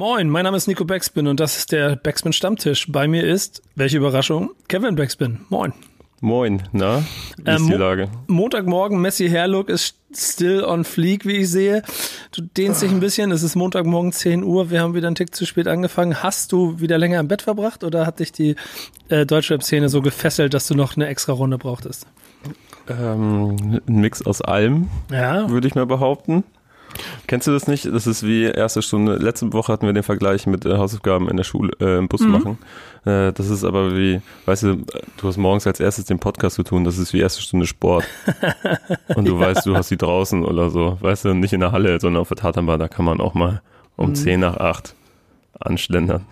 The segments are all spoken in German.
Moin, mein Name ist Nico Backspin und das ist der Backspin Stammtisch. Bei mir ist, welche Überraschung, Kevin Backspin. Moin. Moin, na, wie ist Ähm, die Mo- Lage? Montagmorgen, Messi Hairlook ist still on fleek, wie ich sehe. Du dehnst dich ein bisschen, es ist Montagmorgen 10 Uhr, wir haben wieder einen Tick zu spät angefangen. Hast du wieder länger im Bett verbracht oder hat dich die äh, Deutschrap-Szene so gefesselt, dass du noch eine extra Runde brauchtest? Ähm, ein Mix aus allem, Ja, würde ich mal behaupten. Kennst du das nicht? Das ist wie erste Stunde. Letzte Woche hatten wir den Vergleich mit äh, Hausaufgaben in der Schule, äh, im Bus machen. Äh, das ist aber wie, weißt du, du hast morgens als erstes den Podcast zu tun. Das ist wie erste Stunde Sport. Und du weißt, du hast sie draußen oder so. Weißt du, nicht in der Halle, sondern auf der Tatanbahn. Da kann man auch mal um 10 nach 8 anschlendern.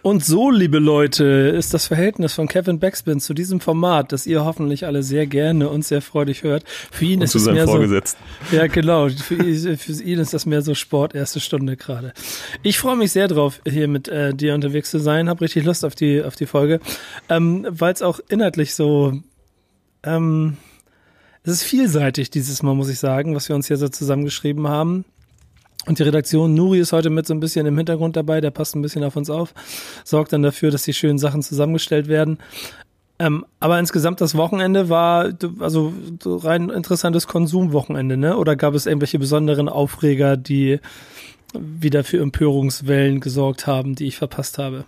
Und so, liebe Leute, ist das Verhältnis von Kevin Backspin zu diesem Format, das ihr hoffentlich alle sehr gerne und sehr freudig hört. Für ihn Und ist zu es seinem mehr so. Vorgesetzten. Ja, genau. Für, ihn- für ihn ist das mehr so Sport, erste Stunde gerade. Ich freue mich sehr drauf, hier mit äh, dir unterwegs zu sein. Hab richtig Lust auf die, auf die Folge, ähm, weil es auch inhaltlich so, ähm, es ist vielseitig dieses Mal, muss ich sagen, was wir uns hier so zusammengeschrieben haben. Und die Redaktion, Nuri ist heute mit so ein bisschen im Hintergrund dabei, der passt ein bisschen auf uns auf, sorgt dann dafür, dass die schönen Sachen zusammengestellt werden. Ähm, aber insgesamt das Wochenende war also so rein interessantes Konsumwochenende, ne? Oder gab es irgendwelche besonderen Aufreger, die wieder für Empörungswellen gesorgt haben, die ich verpasst habe?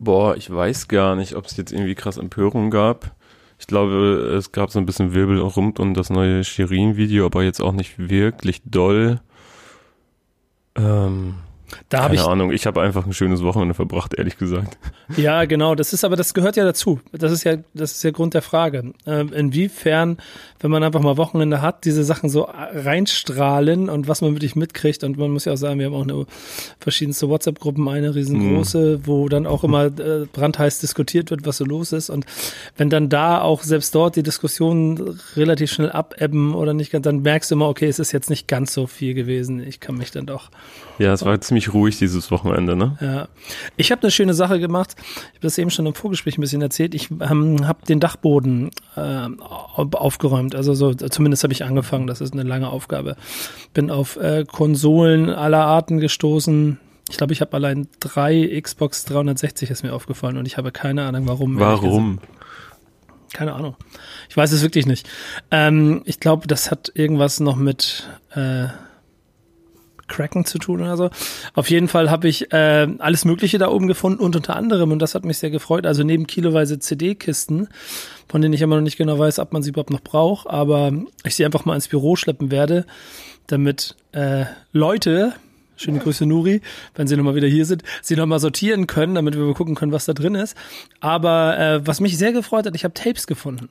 Boah, ich weiß gar nicht, ob es jetzt irgendwie krass Empörung gab. Ich glaube, es gab so ein bisschen Wirbel rund um das neue Shirin-Video, aber jetzt auch nicht wirklich doll. Ähm, Da keine ich Ahnung, ich habe einfach ein schönes Wochenende verbracht, ehrlich gesagt. Ja, genau. Das ist aber, das gehört ja dazu. Das ist ja, das ist ja Grund der Frage. Ähm, inwiefern, wenn man einfach mal Wochenende hat, diese Sachen so reinstrahlen und was man wirklich mitkriegt. Und man muss ja auch sagen, wir haben auch eine verschiedenste WhatsApp-Gruppen, eine riesengroße, wo dann auch immer äh, brandheiß diskutiert wird, was so los ist. Und wenn dann da auch selbst dort die Diskussionen relativ schnell abebben oder nicht ganz, dann merkst du immer, okay, es ist jetzt nicht ganz so viel gewesen. Ich kann mich dann doch Ja, es war ziemlich ruhig dieses Wochenende, ne? ja. Ich habe eine schöne Sache gemacht. Ich habe das eben schon im Vorgespräch ein bisschen erzählt. Ich ähm, habe den Dachboden äh, au- aufgeräumt. Also so, zumindest habe ich angefangen. Das ist eine lange Aufgabe. Bin auf äh, Konsolen aller Arten gestoßen. Ich glaube, ich habe allein drei Xbox 360 ist mir aufgefallen und ich habe keine Ahnung, warum. Warum? keine Ahnung. Ich weiß es wirklich nicht. Ähm, ich glaube, das hat irgendwas noch mit äh, Cracken zu tun oder so. Auf jeden Fall habe ich äh, alles Mögliche da oben gefunden und unter anderem, und das hat mich sehr gefreut, also neben kiloweise CD-Kisten, von denen ich immer noch nicht genau weiß, ob man sie überhaupt noch braucht, aber ich sie einfach mal ins Büro schleppen werde, damit äh, Leute, schöne Grüße Nuri, wenn sie nochmal wieder hier sind, sie nochmal sortieren können, damit wir mal gucken können, was da drin ist. Aber äh, was mich sehr gefreut hat, ich habe Tapes gefunden.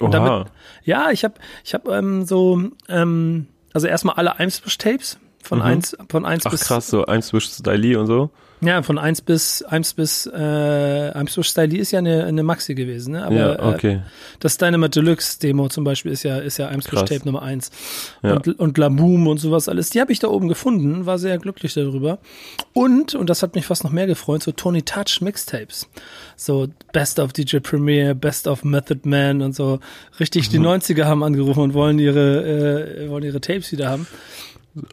Und Oha. damit, ja, ich habe ich hab, ähm, so, ähm, also erstmal alle Eimsbusch-Tapes von Mhm. eins von eins Ach bis krass, so Eimswisch Stylee und so. ja von eins bis eins bis äh, Eimsbusch Stylee ist ja eine, eine Maxi gewesen, ne? Aber ja, okay. äh, das Dynamite Deluxe Demo zum Beispiel ist ja ist ja Eimsbusch Krass. Tape Nummer eins Ja. und und Laboom und sowas alles. Die habe ich da oben gefunden, war sehr glücklich darüber. Und und das hat mich fast noch mehr gefreut, so Tony Touch Mixtapes. So Best of DJ Premier, Best of Method Man und so richtig Mhm. die 90er haben angerufen und wollen ihre äh, wollen ihre Tapes wieder haben.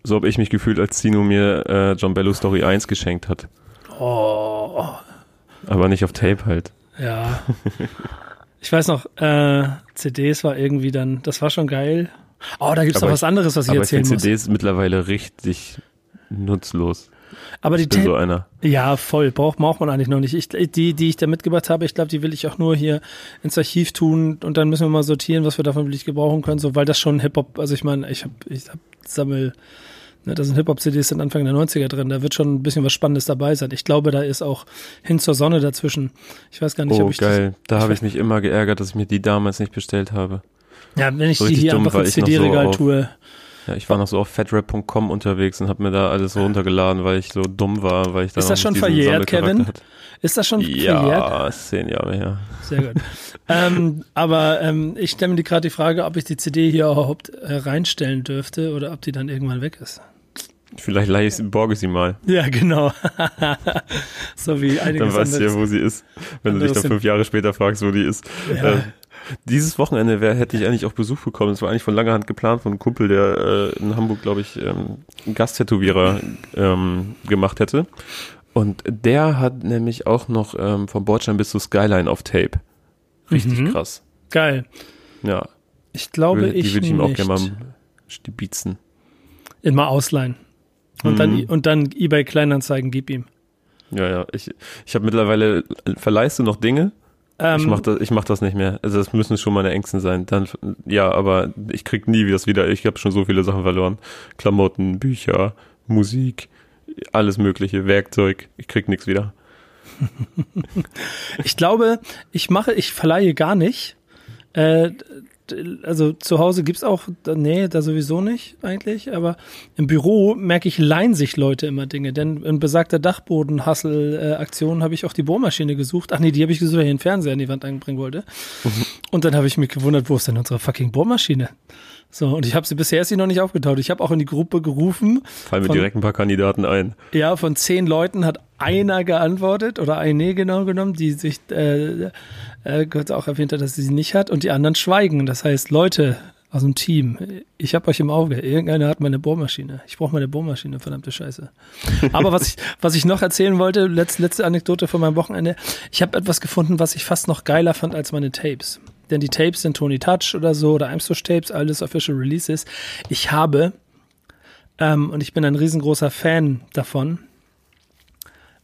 So habe ich mich gefühlt, als Zino mir äh, John Bello Story 1 geschenkt hat. Oh, Aber nicht auf Tape halt. ja. Ich weiß noch, äh, CDs war irgendwie dann, das war schon geil. Oh, da gibt's Aber noch was ich- anderes, was ich Aber ich erzählen finde muss. CDs mittlerweile richtig nutzlos. Aber die Ich bin Tape, so einer. Ja, voll. Braucht, braucht man eigentlich noch nicht. Ich, die, die ich da mitgebracht habe, ich glaube, die will ich auch nur hier ins Archiv tun und dann müssen wir mal sortieren, was wir davon wirklich gebrauchen können, so, weil das schon Hip-Hop, also ich meine, ich habe ich hab sammel, ne, da sind Hip-Hop-CDs sind Anfang der 90er drin, da wird schon ein bisschen was Spannendes dabei sein. Ich glaube, da ist auch hin zur Sonne dazwischen. Ich weiß gar nicht, Oh, ob ich geil. Da ich habe ich mich immer geärgert, dass ich mir die damals nicht bestellt habe. das, ja, wenn ich so die hier dumm, einfach ins noch so CD-Regal auf- tue. Ja, ich war noch so auf fatrap.com unterwegs und habe mir da alles runtergeladen, weil ich so dumm war, weil ich da Ist das schon verjährt, Kevin? hatte. Ist das schon verjährt? Ja, zehn Jahre her. Sehr gut. ähm, aber ähm, ich stelle mir die gerade die Frage, ob ich die CD hier überhaupt äh, reinstellen dürfte oder ob die dann irgendwann weg ist. Vielleicht leih ich, borge ich sie mal. Ja, genau. so wie einiges Dann weißt du ja, wo sie ist. Wenn du dich dann fünf Jahre später fragst, wo die ist. Ja. Äh, Dieses Wochenende wär, hätte ich eigentlich auch Besuch bekommen. Es war eigentlich von langer Hand geplant von einem Kumpel, der äh, in Hamburg, glaube ich, ähm, einen Gasttätowierer ähm, gemacht hätte. Und der hat nämlich auch noch ähm, vom Bordstein bis zu Skyline auf Tape. Richtig Mhm. krass. Geil. Ja, Ich glaube, Würde- ich die würde ich ihm auch gerne mal stibitzen. Immer ausleihen. Und, Mhm. dann, und dann eBay Kleinanzeigen gib ihm. Ja, ja. Ich, ich habe mittlerweile, verleihst du noch Dinge? Ähm, ich mach das, ich mach das nicht mehr. Also das müssen schon meine Ängsten sein. Dann, ja, aber ich krieg nie das wieder. Ich habe schon so viele Sachen verloren. Klamotten, Bücher, Musik, alles mögliche, Werkzeug. Ich krieg nichts wieder. Ich glaube, ich mache, ich verleihe gar nicht. Äh, also zu Hause gibt's auch, nee, da sowieso nicht eigentlich, aber im Büro merke ich, leihen sich Leute immer Dinge, denn in besagter Dachboden-Hustle-Aktion habe ich auch die Bohrmaschine gesucht. Ach nee, die habe ich gesucht, weil ich den Fernseher an die Wand einbringen wollte. Und dann habe ich mich gewundert, wo ist denn unsere fucking Bohrmaschine? So, und ich habe sie bisher ist sie noch nicht aufgetaucht. Ich habe auch in die Gruppe gerufen, Fallen mir Von- direkt ein paar Kandidaten ein. ja, von zehn Leuten hat einer geantwortet oder eine genau genommen, die sich äh, äh, kurz auch erwähnt hat, dass sie sie nicht hat und die anderen schweigen. Das heißt, Leute aus dem Team, ich habe euch im Auge. Irgendeiner hat meine Bohrmaschine. Ich brauche meine Bohrmaschine, verdammte Scheiße. Aber was ich, was ich noch erzählen wollte, letzte, letzte Anekdote von meinem Wochenende, ich habe etwas gefunden, was ich fast noch geiler fand als meine Tapes. Denn die Tapes sind Tony Touch oder so oder Imstush Tapes, alles Official Releases. Ich habe ähm, und ich bin ein riesengroßer Fan davon,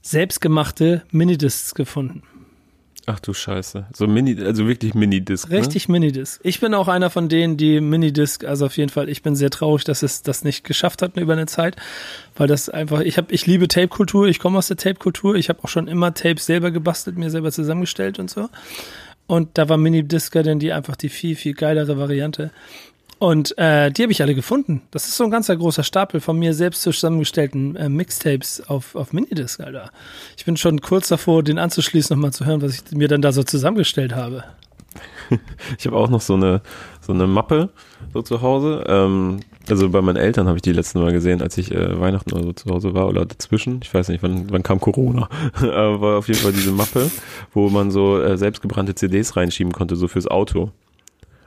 selbstgemachte Minidiscs gefunden. Ach du Scheiße. So Mini, also wirklich Minidisc. Richtig Minidisc. Ich bin auch einer von denen, die Minidisc, also auf jeden Fall, ich bin sehr traurig, dass es das nicht geschafft hat über eine Zeit, weil das einfach, ich habe, ich liebe Tape-Kultur, ich komme aus der Tape-Kultur, ich habe auch schon immer Tapes selber gebastelt, mir selber zusammengestellt und so. Und da war Minidisc dann die einfach die viel, viel geilere Variante. Und äh, die habe ich alle gefunden. Das ist so ein ganzer großer Stapel von mir selbst zusammengestellten äh, Mixtapes auf, auf Minidisc, Alter. Ich bin schon kurz davor, den anzuschließen, nochmal zu hören, was ich mir dann da so zusammengestellt habe. Ich habe auch noch so eine so eine Mappe so zu Hause. Ähm, also bei meinen Eltern habe ich die letzten Mal gesehen, als ich äh, Weihnachten oder so zu Hause war oder dazwischen. Ich weiß nicht, wann, wann kam Corona. Aber war auf jeden Fall diese Mappe, wo man so äh, selbstgebrannte CDs reinschieben konnte, so fürs Auto.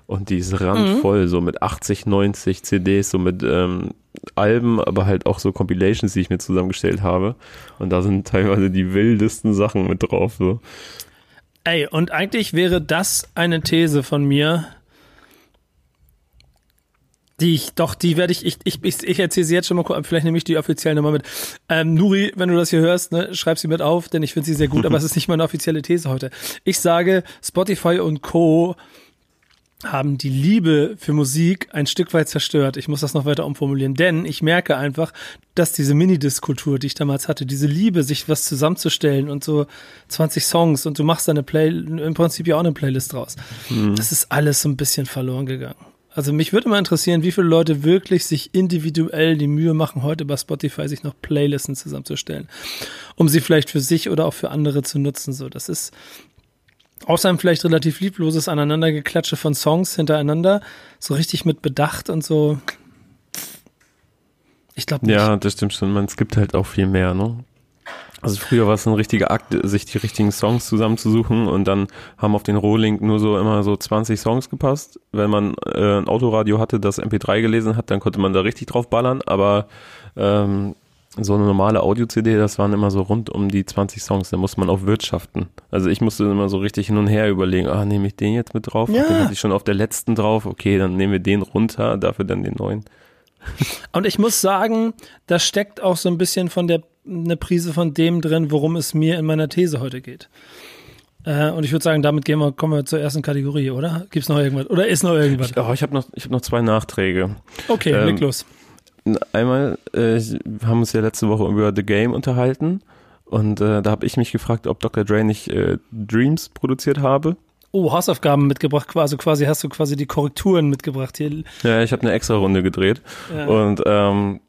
Und die ist randvoll, so mit 80, 90 CDs, so mit ähm, Alben, aber halt auch so Compilations, die ich mir zusammengestellt habe. Und da sind teilweise die wildesten Sachen mit drauf. So. Ey, und eigentlich wäre das eine These von mir, die ich, doch, die werde ich, ich, ich, ich, ich erzähle sie jetzt schon mal kurz, vielleicht nehme ich die offiziell nochmal mit. Ähm, Nuri, wenn du das hier hörst, ne, schreib sie mit auf, denn ich finde sie sehr gut, aber es ist nicht meine offizielle These heute. Ich sage, Spotify und Co. haben die Liebe für Musik ein Stück weit zerstört. Ich muss das noch weiter umformulieren, denn ich merke einfach, dass diese Minidisc-Kultur, die ich damals hatte, diese Liebe, sich was zusammenzustellen und so 20 Songs und du machst da eine Play, im Prinzip ja auch eine Playlist draus. Das ist alles so ein bisschen verloren gegangen. Also mich würde mal interessieren, wie viele Leute wirklich sich individuell die Mühe machen, heute bei Spotify sich noch Playlisten zusammenzustellen, um sie vielleicht für sich oder auch für andere zu nutzen. So, das ist außer einem vielleicht relativ liebloses Aneinandergeklatsche von Songs hintereinander, so richtig mit Bedacht und so. Ich glaube nicht. Ja, das stimmt schon. Man, es gibt halt auch viel mehr, ne? Also früher war es ein richtiger Akt, sich die richtigen Songs zusammenzusuchen und dann haben auf den Rohlink nur so immer so 20 Songs gepasst. Wenn man äh, ein Autoradio hatte, das MP3 gelesen hat, dann konnte man da richtig drauf ballern, aber ähm, so eine normale Audio-CD, das waren immer so rund um die 20 Songs, da muss man auch wirtschaften. Also ich musste immer so richtig hin und her überlegen, ah, nehme ich den jetzt mit drauf? Ja. Den hatte ich schon auf der letzten drauf, okay, dann nehmen wir den runter, dafür dann den neuen. Und ich muss sagen, da steckt auch so ein bisschen von der eine Prise von dem drin, worum es mir in meiner These heute geht. Äh, und ich würde sagen, damit gehen wir, kommen wir zur ersten Kategorie, oder? Gibt's noch irgendwas? Oder ist noch irgendwas? Ich, oh, ich habe noch, ich hab noch zwei Nachträge. Okay, Ähm, leg los. Einmal, äh, wir haben uns ja letzte Woche über The Game unterhalten und äh, da habe ich mich gefragt, ob Dr. Dre nicht äh, Dreams produziert habe. Oh, Hausaufgaben mitgebracht, quasi, quasi hast du quasi die Korrekturen mitgebracht hier. Ja, ich habe eine extra Runde gedreht Ja. und ähm,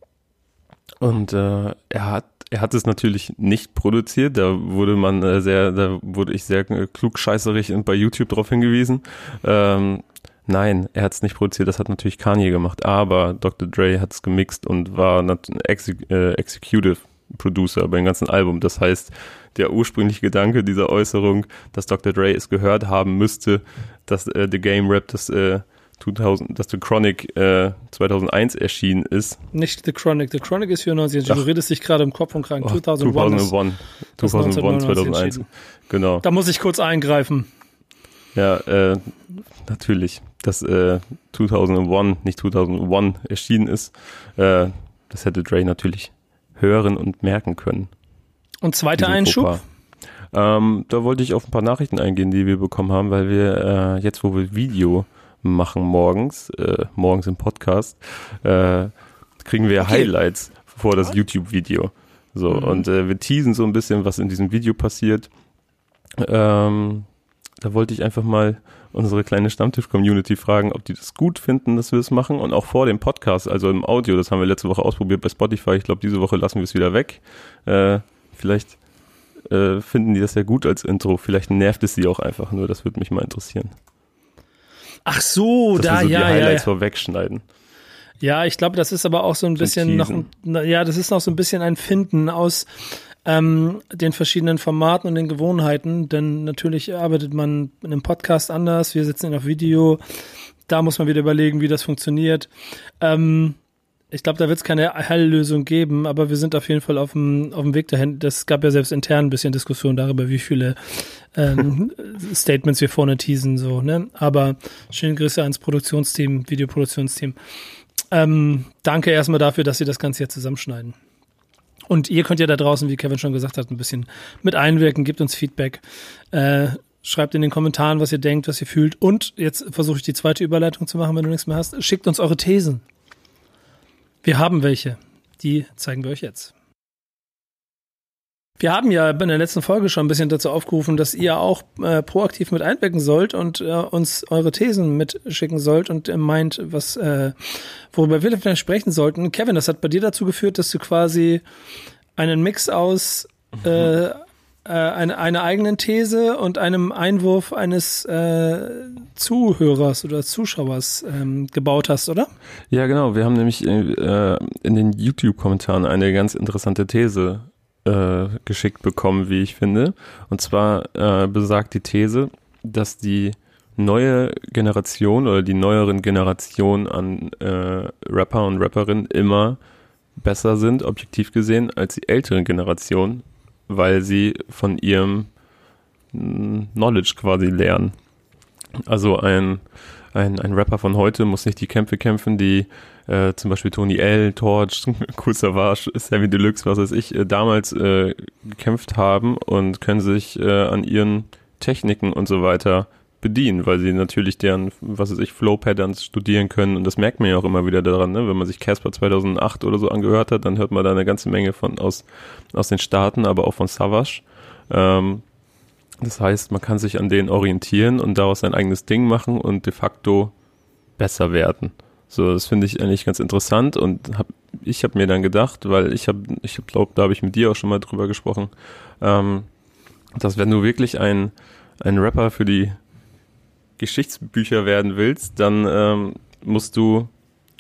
und äh, er hat er hat es natürlich nicht produziert. Da wurde man äh, sehr, da wurde ich sehr äh, klugscheißerig und bei YouTube darauf hingewiesen. Ähm, nein, er hat es nicht produziert. Das hat natürlich Kanye gemacht. Aber Dr. Dre hat es gemixt und war exec äh, Executive Producer beim ganzen Album. Das heißt, der ursprüngliche Gedanke dieser Äußerung, dass Dr. Dre es gehört haben müsste, dass äh, The Game Rap das äh, 2000, dass The Chronic äh, 2001 erschienen ist. Nicht The Chronic. The Chronic ist 94. Ach. Du redest dich gerade im Kopf und krank. 2001. 2001. 2001, 2001. Genau. Da muss ich kurz eingreifen. Ja, äh, natürlich. Dass äh, 2001, nicht 2001 erschienen ist, äh, das hätte Dre natürlich hören und merken können. Und zweiter Einschub? Ähm, da wollte ich auf ein paar Nachrichten eingehen, die wir bekommen haben, weil wir äh, jetzt, wo wir Video machen morgens, äh, morgens im Podcast, äh, kriegen wir okay. Highlights vor das YouTube-Video. So, mhm. und äh, wir teasen so ein bisschen, was in diesem Video passiert. Ähm, da wollte ich einfach mal unsere kleine Stammtisch-Community fragen, ob die das gut finden, dass wir das machen. Und auch vor dem Podcast, also im Audio, das haben wir letzte Woche ausprobiert bei Spotify. Ich glaube, diese Woche lassen wir es wieder weg. Äh, vielleicht äh, finden die das ja gut als Intro. Vielleicht nervt es sie auch einfach nur. Das würde mich mal interessieren. Ach so, Dass da, wir so ja, die Highlights ja, ja. vorwegschneiden. Ja, ich glaube, das ist aber auch so ein bisschen noch, ja, das ist noch so ein bisschen ein Finden aus ähm, den verschiedenen Formaten und den Gewohnheiten, denn natürlich arbeitet man in einem Podcast anders, wir sitzen auf Video, da muss man wieder überlegen, wie das funktioniert. Ähm, ich glaube, da wird es keine Heillösung geben, aber wir sind auf jeden Fall auf dem, auf dem Weg dahin. Das gab ja selbst intern ein bisschen Diskussion darüber, wie viele ähm, Statements wir vorne teasen, so, ne? Aber schöne Grüße ans Produktionsteam, Videoproduktionsteam. Ähm, danke erstmal dafür, dass Sie das Ganze hier zusammenschneiden. Und ihr könnt ja da draußen, wie Kevin schon gesagt hat, ein bisschen mit einwirken, gebt uns Feedback. Äh, schreibt in den Kommentaren, was ihr denkt, was ihr fühlt. Und jetzt versuche ich die zweite Überleitung zu machen, wenn du nichts mehr hast. Schickt uns eure Thesen. Wir haben welche. Die zeigen wir euch jetzt. Wir haben ja in der letzten Folge schon ein bisschen dazu aufgerufen, dass ihr auch äh, proaktiv mit einwirken sollt und äh, uns eure Thesen mitschicken sollt und äh, meint, was äh, worüber wir vielleicht sprechen sollten. Kevin, das hat bei dir dazu geführt, dass du quasi einen Mix aus äh, äh, eine, einer eigenen These und einem Einwurf eines Zuhörers oder Zuschauers ähm, gebaut hast, oder? Ja, genau. Wir haben nämlich in den YouTube-Kommentaren eine ganz interessante These äh, geschickt bekommen, wie ich finde. Und zwar äh, besagt die These, dass die neue Generation oder die neueren Generationen an äh, Rapper und Rapperinnen immer besser sind, objektiv gesehen, als die älteren Generationen weil sie von ihrem hm, Knowledge quasi lernen. Also ein, ein, ein Rapper von heute muss nicht die Kämpfe kämpfen, die äh, zum Beispiel Tony L, Torch, Cool Savage, Sammy Deluxe, was weiß ich, äh, damals äh, gekämpft haben und können sich äh, an ihren Techniken und so weiter bedienen, weil sie natürlich deren, was weiß ich, Flow-Patterns studieren können und das merkt man ja auch immer wieder daran, ne? wenn man sich Casper 2008 oder so angehört hat, dann hört man da eine ganze Menge von aus, aus den Staaten, aber auch von Savage. Ähm, das heißt, man kann sich an denen orientieren und daraus sein eigenes Ding machen und de facto besser werden. So, das finde ich eigentlich ganz interessant und hab, ich habe mir dann gedacht, weil ich habe, ich glaube, da habe ich mit dir auch schon mal drüber gesprochen, ähm, dass wenn du wirklich ein, ein Rapper für die Geschichtsbücher werden willst, dann ähm, musst du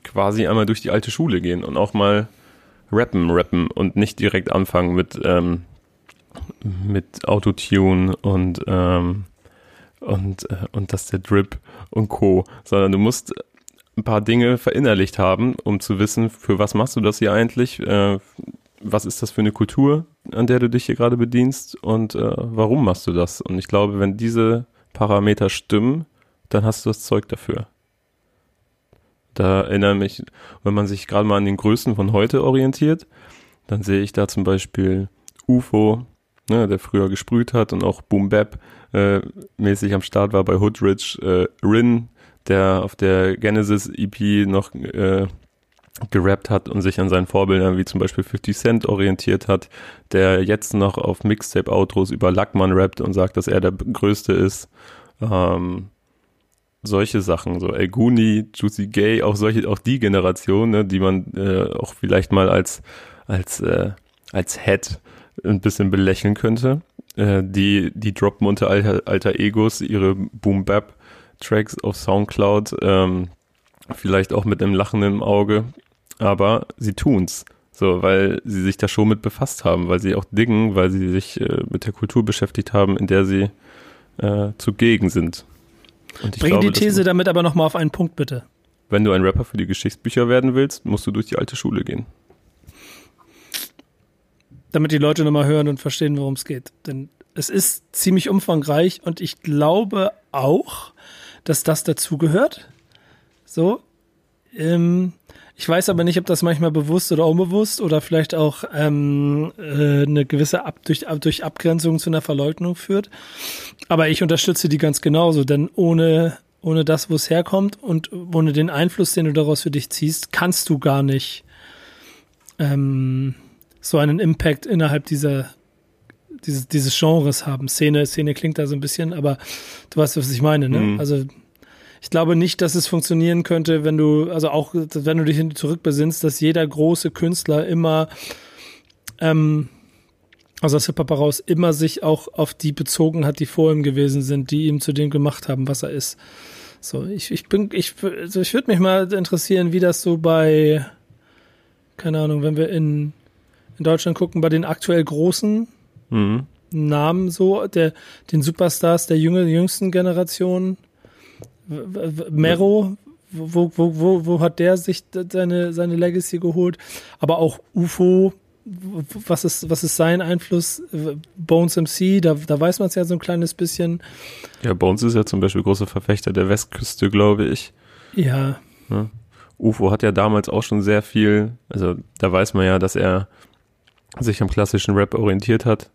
quasi einmal durch die alte Schule gehen und auch mal rappen, rappen und nicht direkt anfangen mit, ähm, mit Autotune und, ähm, und, äh, und das der Drip und Co., sondern du musst ein paar Dinge verinnerlicht haben, um zu wissen, für was machst du das hier eigentlich, äh, was ist das für eine Kultur, an der du dich hier gerade bedienst und äh, warum machst du das? Und ich glaube, wenn diese Parameter stimmen, dann hast du das Zeug dafür. Da erinnere mich, wenn man sich gerade mal an den Größen von heute orientiert, dann sehe ich da zum Beispiel UFO, ne, der früher gesprüht hat und auch Boom Bap äh, mäßig am Start war bei Hoodridge, äh, Rin, der auf der Genesis EP noch äh, gerappt hat und sich an seinen Vorbildern wie zum Beispiel 50 Cent orientiert hat, der jetzt noch auf Mixtape-Outros über Lackmann rappt und sagt, dass er der Größte ist. Ähm, solche Sachen, so El Guni, Juicy Gay, auch solche, auch die Generation, ne, die man äh, auch vielleicht mal als als äh, als Head ein bisschen belächeln könnte. Äh, die die droppen unter alter, alter Egos ihre Boom Bap Tracks auf Soundcloud, ähm, vielleicht auch mit einem lachenden Auge, aber sie tun's. So, weil sie sich da schon mit befasst haben, weil sie auch diggen, weil sie sich äh, mit der Kultur beschäftigt haben, in der sie äh, zugegen sind. Und ich Bring glaube, die These damit aber nochmal auf einen Punkt, bitte. Wenn du ein Rapper für die Geschichtsbücher werden willst, musst du durch die alte Schule gehen. Damit die Leute nochmal hören und verstehen, worum es geht. Denn es ist ziemlich umfangreich und ich glaube auch, dass das dazugehört. So. Ähm, ich weiß aber nicht, ob das manchmal bewusst oder unbewusst oder vielleicht auch ähm, äh, eine gewisse Ab durch, durch Abgrenzung zu einer Verleugnung führt. Aber ich unterstütze die ganz genauso, denn ohne, ohne das, wo es herkommt und ohne den Einfluss, den du daraus für dich ziehst, kannst du gar nicht ähm, so einen Impact innerhalb dieser dieses, dieses Genres haben. Szene, Szene klingt da so ein bisschen, aber du weißt, was ich meine, ne? Mhm. Also ich glaube nicht, dass es funktionieren könnte, wenn du, also auch wenn du dich zurückbesinnst, dass jeder große Künstler immer, ähm, also aus Hip-Hop heraus, immer sich auch auf die bezogen hat, die vor ihm gewesen sind, die ihm zu dem gemacht haben, was er ist. So, ich, ich bin, ich, also ich würde mich mal interessieren, wie das so bei, keine Ahnung, wenn wir in, in Deutschland gucken, bei den aktuell großen mhm. Namen so, der, den Superstars der jüngeren, jüngsten Generation, Mero, wo, wo, wo, wo hat der sich seine, seine Legacy geholt? Aber auch UFO, was ist, was ist sein Einfluss? Bones MC, da, da weiß man es ja so ein kleines bisschen. Ja, Bones ist ja zum Beispiel großer Verfechter der Westküste, glaube ich. Ja. ja. UFO hat ja damals auch schon sehr viel, also da weiß man ja, dass er sich am klassischen Rap orientiert hat.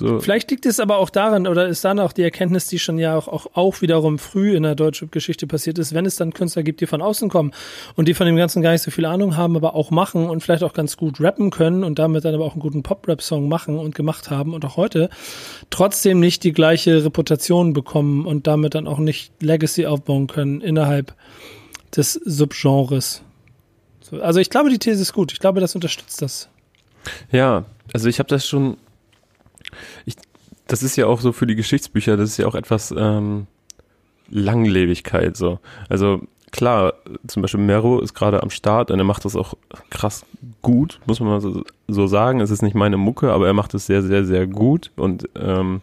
So. Vielleicht liegt es aber auch daran, oder ist dann auch die Erkenntnis, die schon ja auch, auch, auch wiederum früh in der deutschen Geschichte passiert ist, wenn es dann Künstler gibt, die von außen kommen und die von dem Ganzen gar nicht so viel Ahnung haben, aber auch machen und vielleicht auch ganz gut rappen können und damit dann aber auch einen guten Pop-Rap-Song machen und gemacht haben und auch heute trotzdem nicht die gleiche Reputation bekommen und damit dann auch nicht Legacy aufbauen können innerhalb des Subgenres. So, also ich glaube, die These ist gut. Ich glaube, das unterstützt das. Ja, also ich habe das schon ich, das ist ja auch so für die Geschichtsbücher, das ist ja auch etwas ähm, Langlebigkeit so. Also klar, zum Beispiel Mero ist gerade am Start und er macht das auch krass gut, muss man mal so, so, sagen. Es ist nicht meine Mucke, aber er macht es sehr, sehr, sehr gut. Und ähm,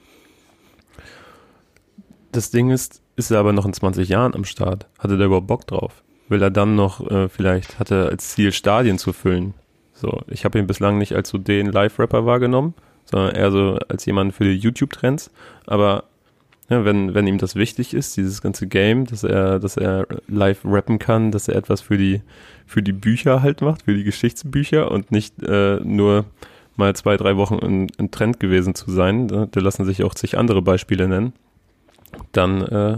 das Ding ist, ist er aber noch in 20 Jahren am Start? Hatte der überhaupt Bock drauf? Will er dann noch äh, vielleicht, hat er als Ziel Stadien zu füllen? So, ich habe ihn bislang nicht als so den Live-Rapper wahrgenommen sondern eher so als jemand für die YouTube-Trends. Aber ja, wenn, wenn ihm das wichtig ist, dieses ganze Game, dass er, dass er live rappen kann, dass er etwas für die, für die Bücher halt macht, für die Geschichtsbücher und nicht äh, nur mal zwei, drei Wochen in, in Trend gewesen zu sein, da, da lassen sich auch zig andere Beispiele nennen, dann, äh,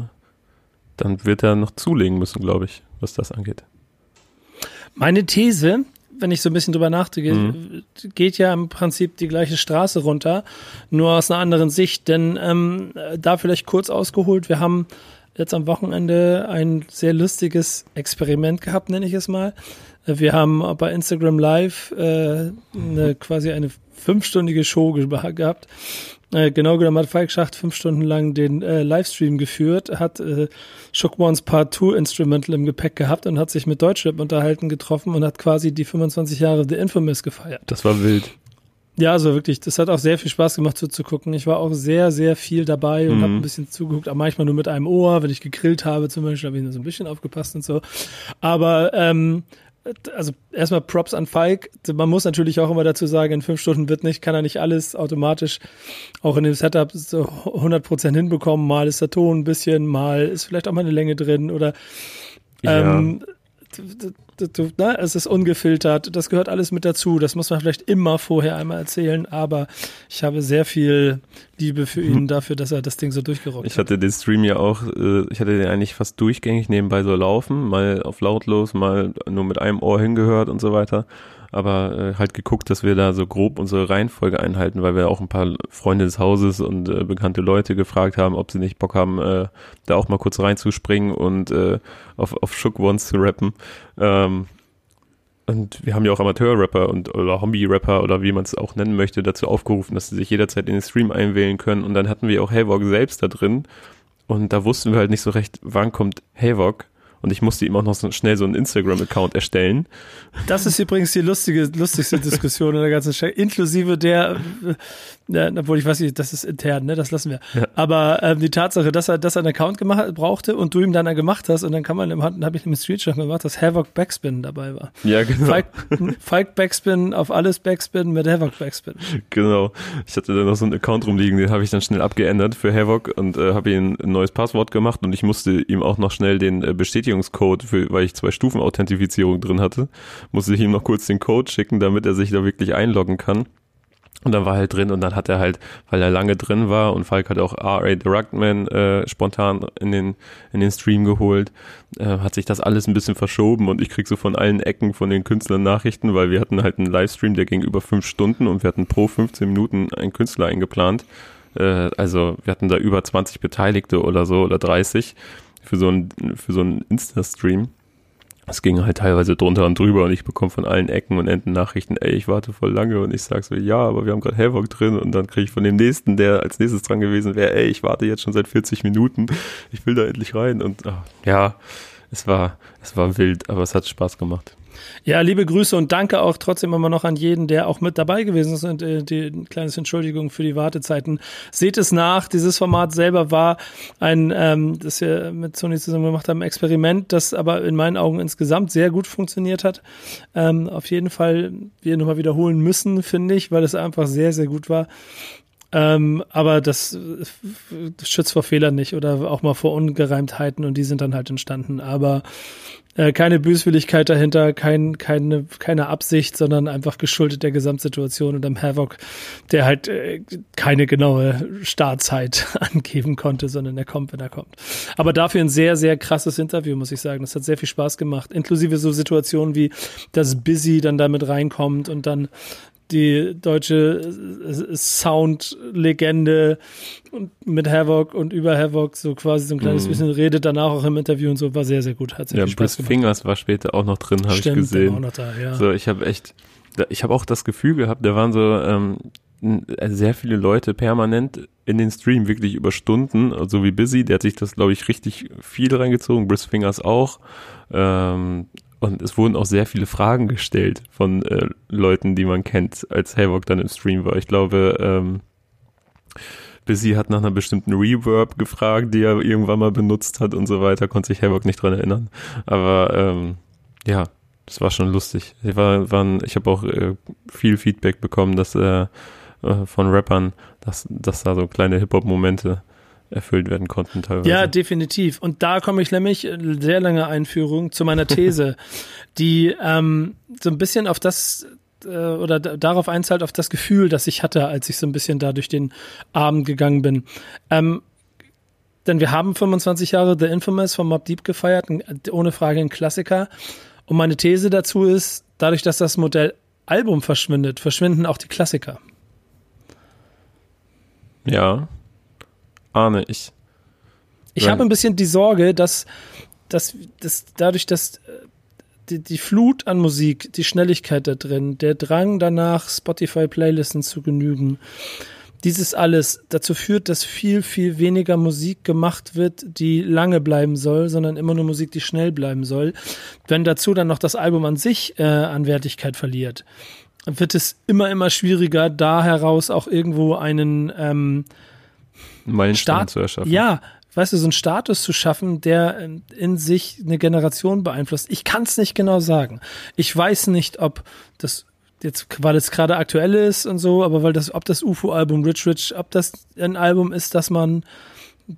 dann wird er noch zulegen müssen, glaube ich, was das angeht. Meine These wenn ich so ein bisschen drüber nachdenke, mhm. geht ja im Prinzip die gleiche Straße runter, nur aus einer anderen Sicht. Denn ähm, da vielleicht kurz ausgeholt, wir haben jetzt am Wochenende ein sehr lustiges Experiment gehabt, nenne ich es mal. Wir haben bei Instagram Live äh, eine, quasi eine fünfstündige Show gehabt äh, genau genommen hat Falk Schacht fünf Stunden lang den äh, Livestream geführt, hat äh, Ones Part 2 Instrumental im Gepäck gehabt und hat sich mit Deutschrap unterhalten getroffen und hat quasi die 25 Jahre The Infamous gefeiert. Das war wild. Ja, also wirklich, das hat auch sehr viel Spaß gemacht zuzugucken. Ich war auch sehr, sehr viel dabei und mhm. habe ein bisschen zugeguckt, aber manchmal nur mit einem Ohr, wenn ich gegrillt habe zum Beispiel, habe ich nur so ein bisschen aufgepasst und so. Aber ähm, also erstmal Props an Falk. Man muss natürlich auch immer dazu sagen, in fünf Stunden wird nicht, kann er nicht alles automatisch auch in dem Setup so 100% hinbekommen. Mal ist der Ton ein bisschen, mal ist vielleicht auch mal eine Länge drin oder ähm, ja ne, es ist ungefiltert, das gehört alles mit dazu. Das muss man vielleicht immer vorher einmal erzählen, aber ich habe sehr viel Liebe für ihn dafür, dass er das Ding so durchgerockt hat. Ich hatte den Stream ja auch, äh, ich hatte den eigentlich fast durchgängig nebenbei so laufen, mal auf lautlos, mal nur mit einem Ohr hingehört und so weiter aber äh, halt geguckt, dass wir da so grob unsere Reihenfolge einhalten, weil wir auch ein paar Freunde des Hauses und äh, bekannte Leute gefragt haben, ob sie nicht Bock haben, äh, da auch mal kurz reinzuspringen und äh, auf, auf Shook Ones zu rappen. Ähm, und wir haben ja auch Amateur-Rapper und oder Hobby-Rapper oder wie man es auch nennen möchte, dazu aufgerufen, dass sie sich jederzeit in den Stream einwählen können. Und dann hatten wir auch Havok selbst da drin. Und da wussten wir halt nicht so recht, wann kommt Havok und ich musste ihm auch noch so schnell so einen Instagram-Account erstellen. Das ist übrigens die lustige, lustigste Diskussion in der ganzen Stadt, inklusive der, äh, obwohl ich weiß nicht, das ist intern, ne, das lassen wir. Ja. Aber äh, die Tatsache, dass er, dass er einen Account gemacht brauchte und du ihm dann einen gemacht hast und dann kann man im habe ich im Screenshot gemacht, dass Havoc Backspin dabei war. Ja, genau. Falk, Falk Backspin auf alles Backspin mit Havoc Backspin. Genau. Ich hatte da noch so einen Account rumliegen, den habe ich dann schnell abgeändert für Havoc und äh, habe ihm ein neues Passwort gemacht und ich musste ihm auch noch schnell den äh, Bestätigungscode, für, weil ich zwei Stufen Authentifizierung drin hatte, musste ich ihm noch kurz den Code schicken, damit er sich da wirklich einloggen kann. Und dann war er halt drin und dann hat er halt, weil er lange drin war und Falk hat auch R.A. The Rugman äh, spontan in den, in den Stream geholt, äh, hat sich das alles ein bisschen verschoben und ich krieg so von allen Ecken von den Künstlern Nachrichten, weil wir hatten halt einen Livestream, der ging über fünf Stunden und wir hatten pro 15 Minuten einen Künstler eingeplant. Äh, also wir hatten da über 20 Beteiligte oder so oder 30 für so einen, für so einen Insta-Stream es ging halt teilweise drunter und drüber und ich bekomme von allen Ecken und Enden Nachrichten, ey, ich warte voll lange und ich sag so, ja, aber wir haben gerade Havoc drin und dann kriege ich von dem nächsten, der als nächstes dran gewesen wäre, ey, ich warte jetzt schon seit 40 Minuten, ich will da endlich rein und ach, ja, es war, es war wild, aber es hat Spaß gemacht. Ja, liebe Grüße und danke auch trotzdem immer noch an jeden, der auch mit dabei gewesen ist und äh, die kleines Entschuldigung für die Wartezeiten. Seht es nach, dieses Format selber war ein, ähm, das wir mit Sony zusammen gemacht haben, Experiment, das aber in meinen Augen insgesamt sehr gut funktioniert hat. Ähm, auf jeden Fall wir nochmal wiederholen müssen, finde ich, weil es einfach sehr, sehr gut war. Ähm, aber das, das schützt vor Fehlern nicht oder auch mal vor Ungereimtheiten und die sind dann halt entstanden. Aber äh, keine Böswilligkeit dahinter, kein, keine, keine Absicht, sondern einfach geschuldet der Gesamtsituation und am Havoc, der halt äh, keine genaue Startzeit angeben konnte, sondern er kommt, wenn er kommt. Aber dafür ein sehr, sehr krasses Interview, muss ich sagen. Das hat sehr viel Spaß gemacht. Inklusive so Situationen wie, dass Busy dann damit reinkommt und dann die deutsche äh, Sound-Legende mit Havoc und über Havoc so quasi so ein kleines mm. bisschen redet danach auch im Interview und so war sehr sehr gut hat sehr ja Briss Fingers war später auch noch drin habe ich gesehen da, ja. so ich habe echt ich habe auch das Gefühl gehabt da waren so ähm, sehr viele Leute permanent in den Stream wirklich über Stunden so also wie Busy der hat sich das glaube ich richtig viel reingezogen Briss Fingers auch ähm, und es wurden auch sehr viele Fragen gestellt von äh, Leuten, die man kennt, als Havoc dann im Stream war. Ich glaube, ähm, Busy hat nach einer bestimmten Reverb gefragt, die er irgendwann mal benutzt hat und so weiter, konnte sich Havoc nicht dran erinnern. Aber ähm, ja, das war schon lustig. Ich, war, waren, ich habe auch äh, viel Feedback bekommen, dass äh, äh, von Rappern, dass, dass da so kleine Hip-Hop-Momente erfüllt werden konnten teilweise. Ja, definitiv. Und da komme ich nämlich, äh, sehr lange Einführung zu meiner These, die ähm, so ein bisschen auf das äh, oder darauf einzahlt, auf das Gefühl, das ich hatte, als ich so ein bisschen da durch den Abend gegangen bin. Ähm, denn wir haben 25 Jahre The Infamous von Mob Deep gefeiert, ohne Frage ein Klassiker. Und meine These dazu ist, dadurch, dass das Modell Album verschwindet, verschwinden auch die Klassiker. Ja, ahne ich. Ich habe ein bisschen die Sorge, dass, dass, dass dadurch, dass äh, die, die Flut an Musik, die Schnelligkeit da drin, der Drang danach, Spotify-Playlisten zu genügen, dieses alles dazu führt, dass viel, viel weniger Musik gemacht wird, die lange bleiben soll, sondern immer nur Musik, die schnell bleiben soll. Wenn dazu dann noch das Album an sich äh, an Wertigkeit verliert, wird es immer, immer schwieriger, da heraus auch irgendwo einen ähm, Meilenstein zu erschaffen. Ja, weißt du, so einen Status zu schaffen, der in sich eine Generation beeinflusst. Ich kann es nicht genau sagen. Ich weiß nicht, ob das jetzt, weil es gerade aktuell ist und so, aber weil das, ob das UFO-Album Rich Rich, ob das ein Album ist, dass man,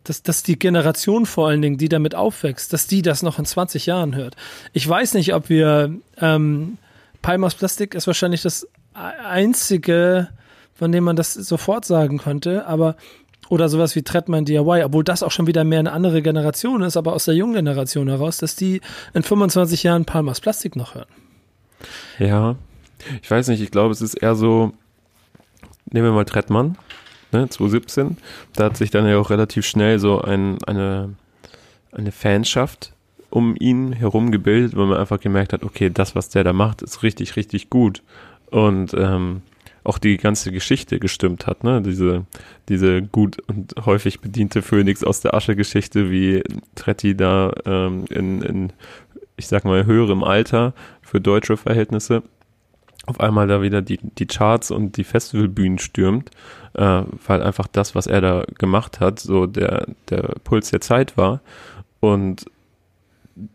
dass, dass die Generation vor allen Dingen, die damit aufwächst, dass die das noch in 20 Jahren hört. Ich weiß nicht, ob wir, ähm, Palmas Plastik ist wahrscheinlich das einzige, von dem man das sofort sagen könnte, aber oder sowas wie Treadman DIY, obwohl das auch schon wieder mehr eine andere Generation ist, aber aus der jungen Generation heraus, dass die in 25 Jahren Palmas Plastik noch hören. Ja, ich weiß nicht, ich glaube, es ist eher so, nehmen wir mal Trettmann, ne, 2017, da hat sich dann ja auch relativ schnell so ein, eine, eine Fanschaft um ihn herum gebildet, weil man einfach gemerkt hat, okay, das, was der da macht, ist richtig, richtig gut. Und ähm, auch die ganze Geschichte gestimmt hat, ne? Diese, diese gut und häufig bediente Phönix aus der Asche-Geschichte, wie Tretti da ähm, in, in, ich sag mal, höherem Alter für deutsche Verhältnisse auf einmal da wieder die, die Charts und die Festivalbühnen stürmt, äh, weil einfach das, was er da gemacht hat, so der, der Puls der Zeit war. Und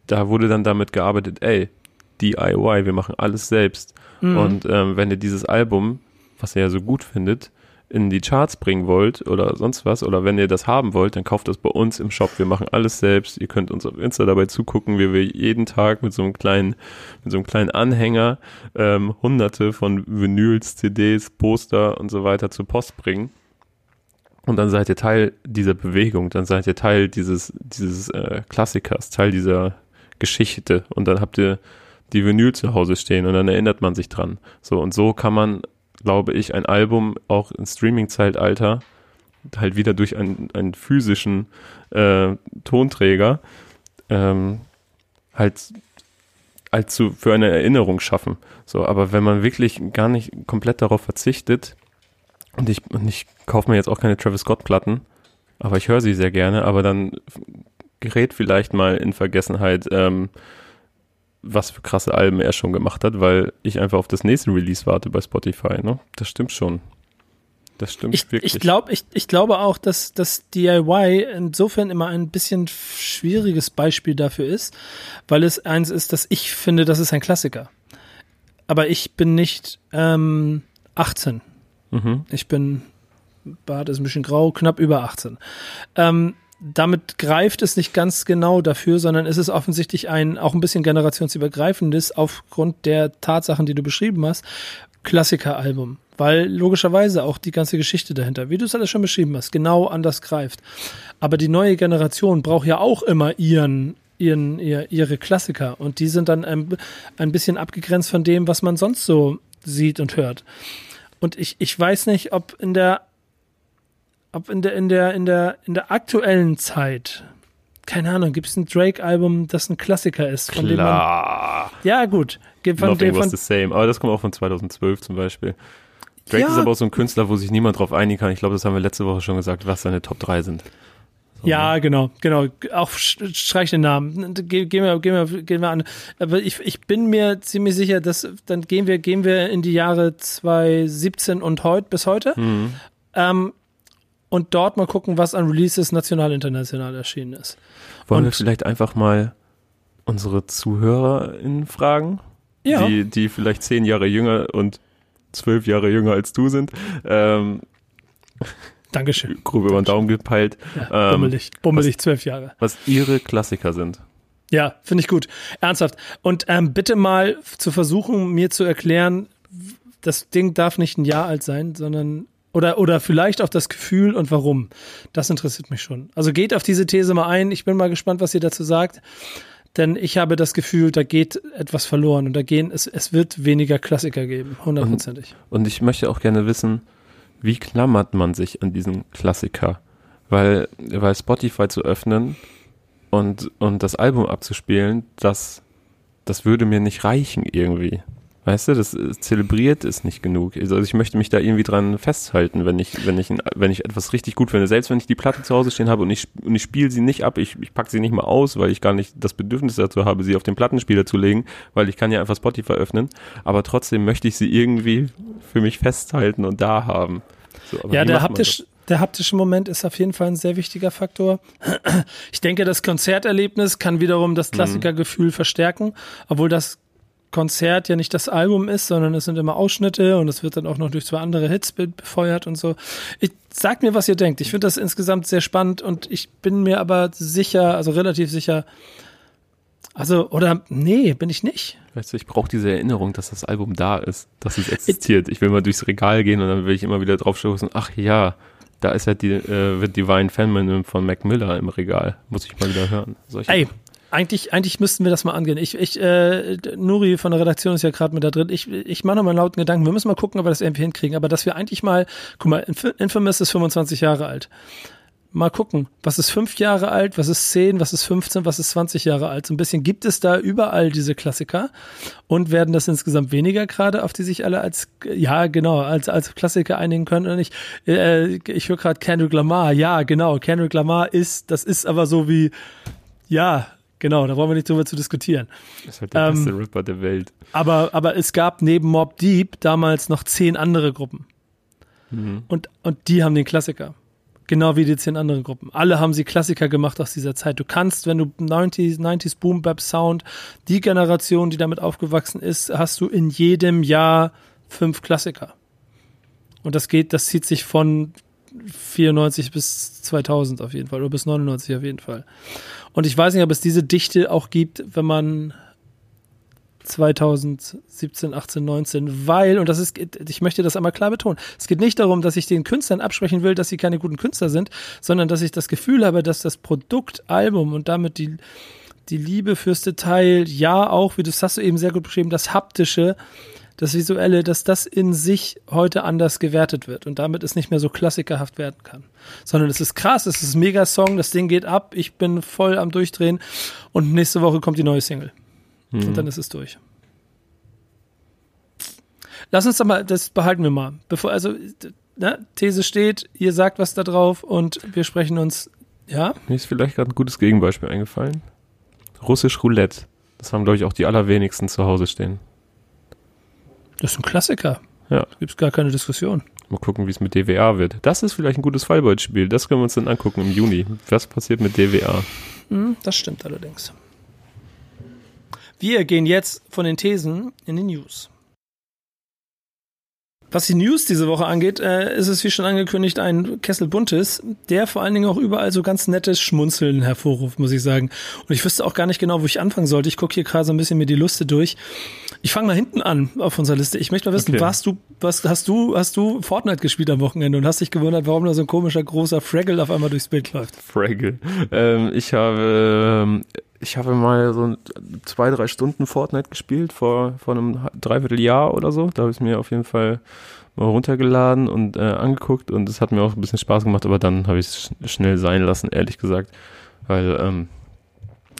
da wurde dann damit gearbeitet, ey, DIY, wir machen alles selbst. Mhm. Und ähm, wenn ihr dieses Album, was ihr ja so gut findet, in die Charts bringen wollt oder sonst was, oder wenn ihr das haben wollt, dann kauft das bei uns im Shop. Wir machen alles selbst. Ihr könnt uns auf Insta dabei zugucken, wie wir jeden Tag mit so einem kleinen, mit so einem kleinen Anhänger ähm, hunderte von Vinyls, CDs, Poster und so weiter zur Post bringen. Und dann seid ihr Teil dieser Bewegung, dann seid ihr Teil dieses, dieses äh, Klassikers, Teil dieser Geschichte. Und dann habt ihr die Vinyl zu Hause stehen und dann erinnert man sich dran. So und so kann man, glaube ich, ein Album auch im Streaming-Zeitalter halt wieder durch einen, einen physischen äh, Tonträger ähm, halt zu, für eine Erinnerung schaffen. So, aber wenn man wirklich gar nicht komplett darauf verzichtet, und ich, und ich kaufe mir jetzt auch keine Travis Scott-Platten, aber ich höre sie sehr gerne, aber dann gerät vielleicht mal in Vergessenheit, ähm, was für krasse Alben er schon gemacht hat, weil ich einfach auf das nächste Release warte bei Spotify. Ne? Das stimmt schon. Das stimmt ich, wirklich. Ich, glaub, ich, ich glaube auch, dass das DIY insofern immer ein bisschen schwieriges Beispiel dafür ist, weil es eins ist, dass ich finde, das ist ein Klassiker. Aber ich bin nicht ähm, 18. Mhm. Ich bin, Bart ist ein bisschen grau, knapp über 18. Ähm, damit greift es nicht ganz genau dafür, sondern es ist offensichtlich ein auch ein bisschen generationsübergreifendes aufgrund der Tatsachen, die du beschrieben hast, Klassikeralbum, weil logischerweise auch die ganze Geschichte dahinter, wie du es alles schon beschrieben hast, genau anders greift. Aber die neue Generation braucht ja auch immer ihren ihren ihr, ihre Klassiker und die sind dann ein, ein bisschen abgegrenzt von dem, was man sonst so sieht und hört. Und ich, ich weiß nicht, ob in der ob in der, in der, in der, in der aktuellen Zeit, keine Ahnung, gibt es ein Drake-Album, das ein Klassiker ist, von Klar. dem man. Ja, gut. Von Nothing dem, was the same. Aber das kommt auch von 2012 zum Beispiel. Drake ja. ist aber auch so ein Künstler, wo sich niemand drauf einigen kann. Ich glaube, das haben wir letzte Woche schon gesagt, was seine Top 3 sind. So, ja, ne? genau, genau. Auch streich den Namen. Gehen wir, gehen wir, gehen wir an. Aber ich, ich bin mir ziemlich sicher, dass dann gehen wir, gehen wir in die Jahre 2017 und heute bis heute. Mhm. Ähm, und dort mal gucken, was an Releases national, international erschienen ist. Wollen und wir vielleicht einfach mal unsere ZuhörerInnen fragen? Ja. Die, die vielleicht zehn Jahre jünger und zwölf Jahre jünger als du sind. Ähm, Dankeschön. Grob über den Daumen gepeilt. Ja, bummelig, ähm, bummelig zwölf Jahre. Was ihre Klassiker sind. Ja, finde ich gut. Ernsthaft. Und ähm, bitte mal zu versuchen, mir zu erklären, das Ding darf nicht ein Jahr alt sein, sondern oder, oder vielleicht auch das Gefühl und warum. Das interessiert mich schon. Also geht auf diese These mal ein. Ich bin mal gespannt, was ihr dazu sagt. Denn ich habe das Gefühl, da geht etwas verloren und da gehen, es, es wird weniger Klassiker geben, hundertprozentig. Und, und ich möchte auch gerne wissen, wie klammert man sich an diesen Klassiker? Weil, weil Spotify zu öffnen und, und das Album abzuspielen, das, das würde mir nicht reichen irgendwie. Weißt du, das äh, zelebriert ist nicht genug. Also ich möchte mich da irgendwie dran festhalten, wenn ich, wenn ich, wenn ich etwas richtig gut finde. Selbst wenn ich die Platte zu Hause stehen habe und ich, und ich spiele sie nicht ab, ich, ich packe sie nicht mal aus, weil ich gar nicht das Bedürfnis dazu habe, sie auf den Plattenspieler zu legen, weil ich kann ja einfach Spotify öffnen. Aber trotzdem möchte ich sie irgendwie für mich festhalten und da haben. So, ja, der haptisch, der haptische Moment ist auf jeden Fall ein sehr wichtiger Faktor. Ich denke, das Konzerterlebnis kann wiederum das mhm. Klassikergefühl verstärken, obwohl das Konzert ja nicht das Album ist, sondern es sind immer Ausschnitte und es wird dann auch noch durch zwei andere Hits befeuert und so. Ich sag mir, was ihr denkt. Ich finde das insgesamt sehr spannend und ich bin mir aber sicher, also relativ sicher, also, oder nee, bin ich nicht. Weißt du, ich brauche diese Erinnerung, dass das Album da ist, dass es existiert. Ich will mal durchs Regal gehen und dann will ich immer wieder drauf stoßen, ach ja, da ist ja die, äh, Divine Feminine von Mac Miller im Regal. Muss ich mal wieder hören. Solche Ey, eigentlich, eigentlich müssten wir das mal angehen. Ich, ich, äh, Nuri von der Redaktion ist ja gerade mit da drin. Ich, ich mache noch mal einen lauten Gedanken. Wir müssen mal gucken, ob wir das irgendwie hinkriegen. Aber dass wir eigentlich mal, guck mal, Infamous ist 25 Jahre alt. mal gucken, was ist fünf Jahre alt, was ist zehn, was ist 15, was ist 20 Jahre alt. So ein bisschen gibt es da überall diese Klassiker und werden das insgesamt weniger gerade, auf die sich alle als, ja genau, als, als Klassiker einigen können oder nicht. Äh, ich höre gerade Kendrick Lamar, ja genau, Kendrick Lamar ist, das ist aber so wie, ja, Genau, da brauchen wir nicht drüber zu diskutieren. Das ist halt der ähm, beste Rapper der Welt. Aber, aber es gab neben Mob Deep damals noch zehn andere Gruppen. Mhm. Und, und die haben den Klassiker. Genau wie die zehn anderen Gruppen. Alle haben sie Klassiker gemacht aus dieser Zeit. Du kannst, wenn du 90s, 90s Boom Bap Sound, die Generation, die damit aufgewachsen ist, hast du in jedem Jahr fünf Klassiker. Und das geht, das zieht sich von 94 bis 2000 auf jeden Fall oder bis 99 auf jeden Fall. Und ich weiß nicht, ob es diese Dichte auch gibt, wenn man 2017, 18, 19, weil, und das ist, ich möchte das einmal klar betonen, es geht nicht darum, dass ich den Künstlern absprechen will, dass sie keine guten Künstler sind, sondern dass ich das Gefühl habe, dass das Produktalbum und damit die, die Liebe fürs Detail, ja auch, wie du das hast du eben sehr gut beschrieben, das Haptische, das Visuelle, dass das in sich heute anders gewertet wird und damit es nicht mehr so klassikerhaft werden kann. Sondern es ist krass, es ist ein Mega-Song, das Ding geht ab, ich bin voll am Durchdrehen und nächste Woche kommt die neue Single. Mhm. Und dann ist es durch. Lass uns doch mal, das behalten wir mal. Bevor, also, ne, These steht, ihr sagt was da drauf und wir sprechen uns, ja? Mir ist vielleicht gerade ein gutes Gegenbeispiel eingefallen. Russisch Roulette. Das haben, glaube ich, auch die allerwenigsten zu Hause stehen. Das ist ein Klassiker. Ja. Gibt es gar keine Diskussion. Mal gucken, wie es mit DWA wird. Das ist vielleicht ein gutes Fallbeispiel. Das können wir uns dann angucken im Juni. Was passiert mit DWA? Hm, das stimmt allerdings. Wir gehen jetzt von den Thesen in die News. Was die News diese Woche angeht, äh, ist es wie schon angekündigt ein Kessel Buntes, der vor allen Dingen auch überall so ganz nettes Schmunzeln hervorruft, muss ich sagen. Und ich wüsste auch gar nicht genau, wo ich anfangen sollte. Ich gucke hier gerade so ein bisschen mir die Liste durch. Ich fange mal hinten an auf unserer Liste. Ich möchte mal wissen, okay. warst du, was hast du, hast du Fortnite gespielt am Wochenende und hast dich gewundert, warum da so ein komischer großer Fraggle auf einmal durchs Bild läuft? Fraggle. Ähm, ich habe ähm, ich habe mal so zwei, drei Stunden Fortnite gespielt vor, vor einem Dreivierteljahr oder so. Da habe ich es mir auf jeden Fall mal runtergeladen und äh, angeguckt und es hat mir auch ein bisschen Spaß gemacht, aber dann habe ich es schnell sein lassen, ehrlich gesagt. Weil ähm,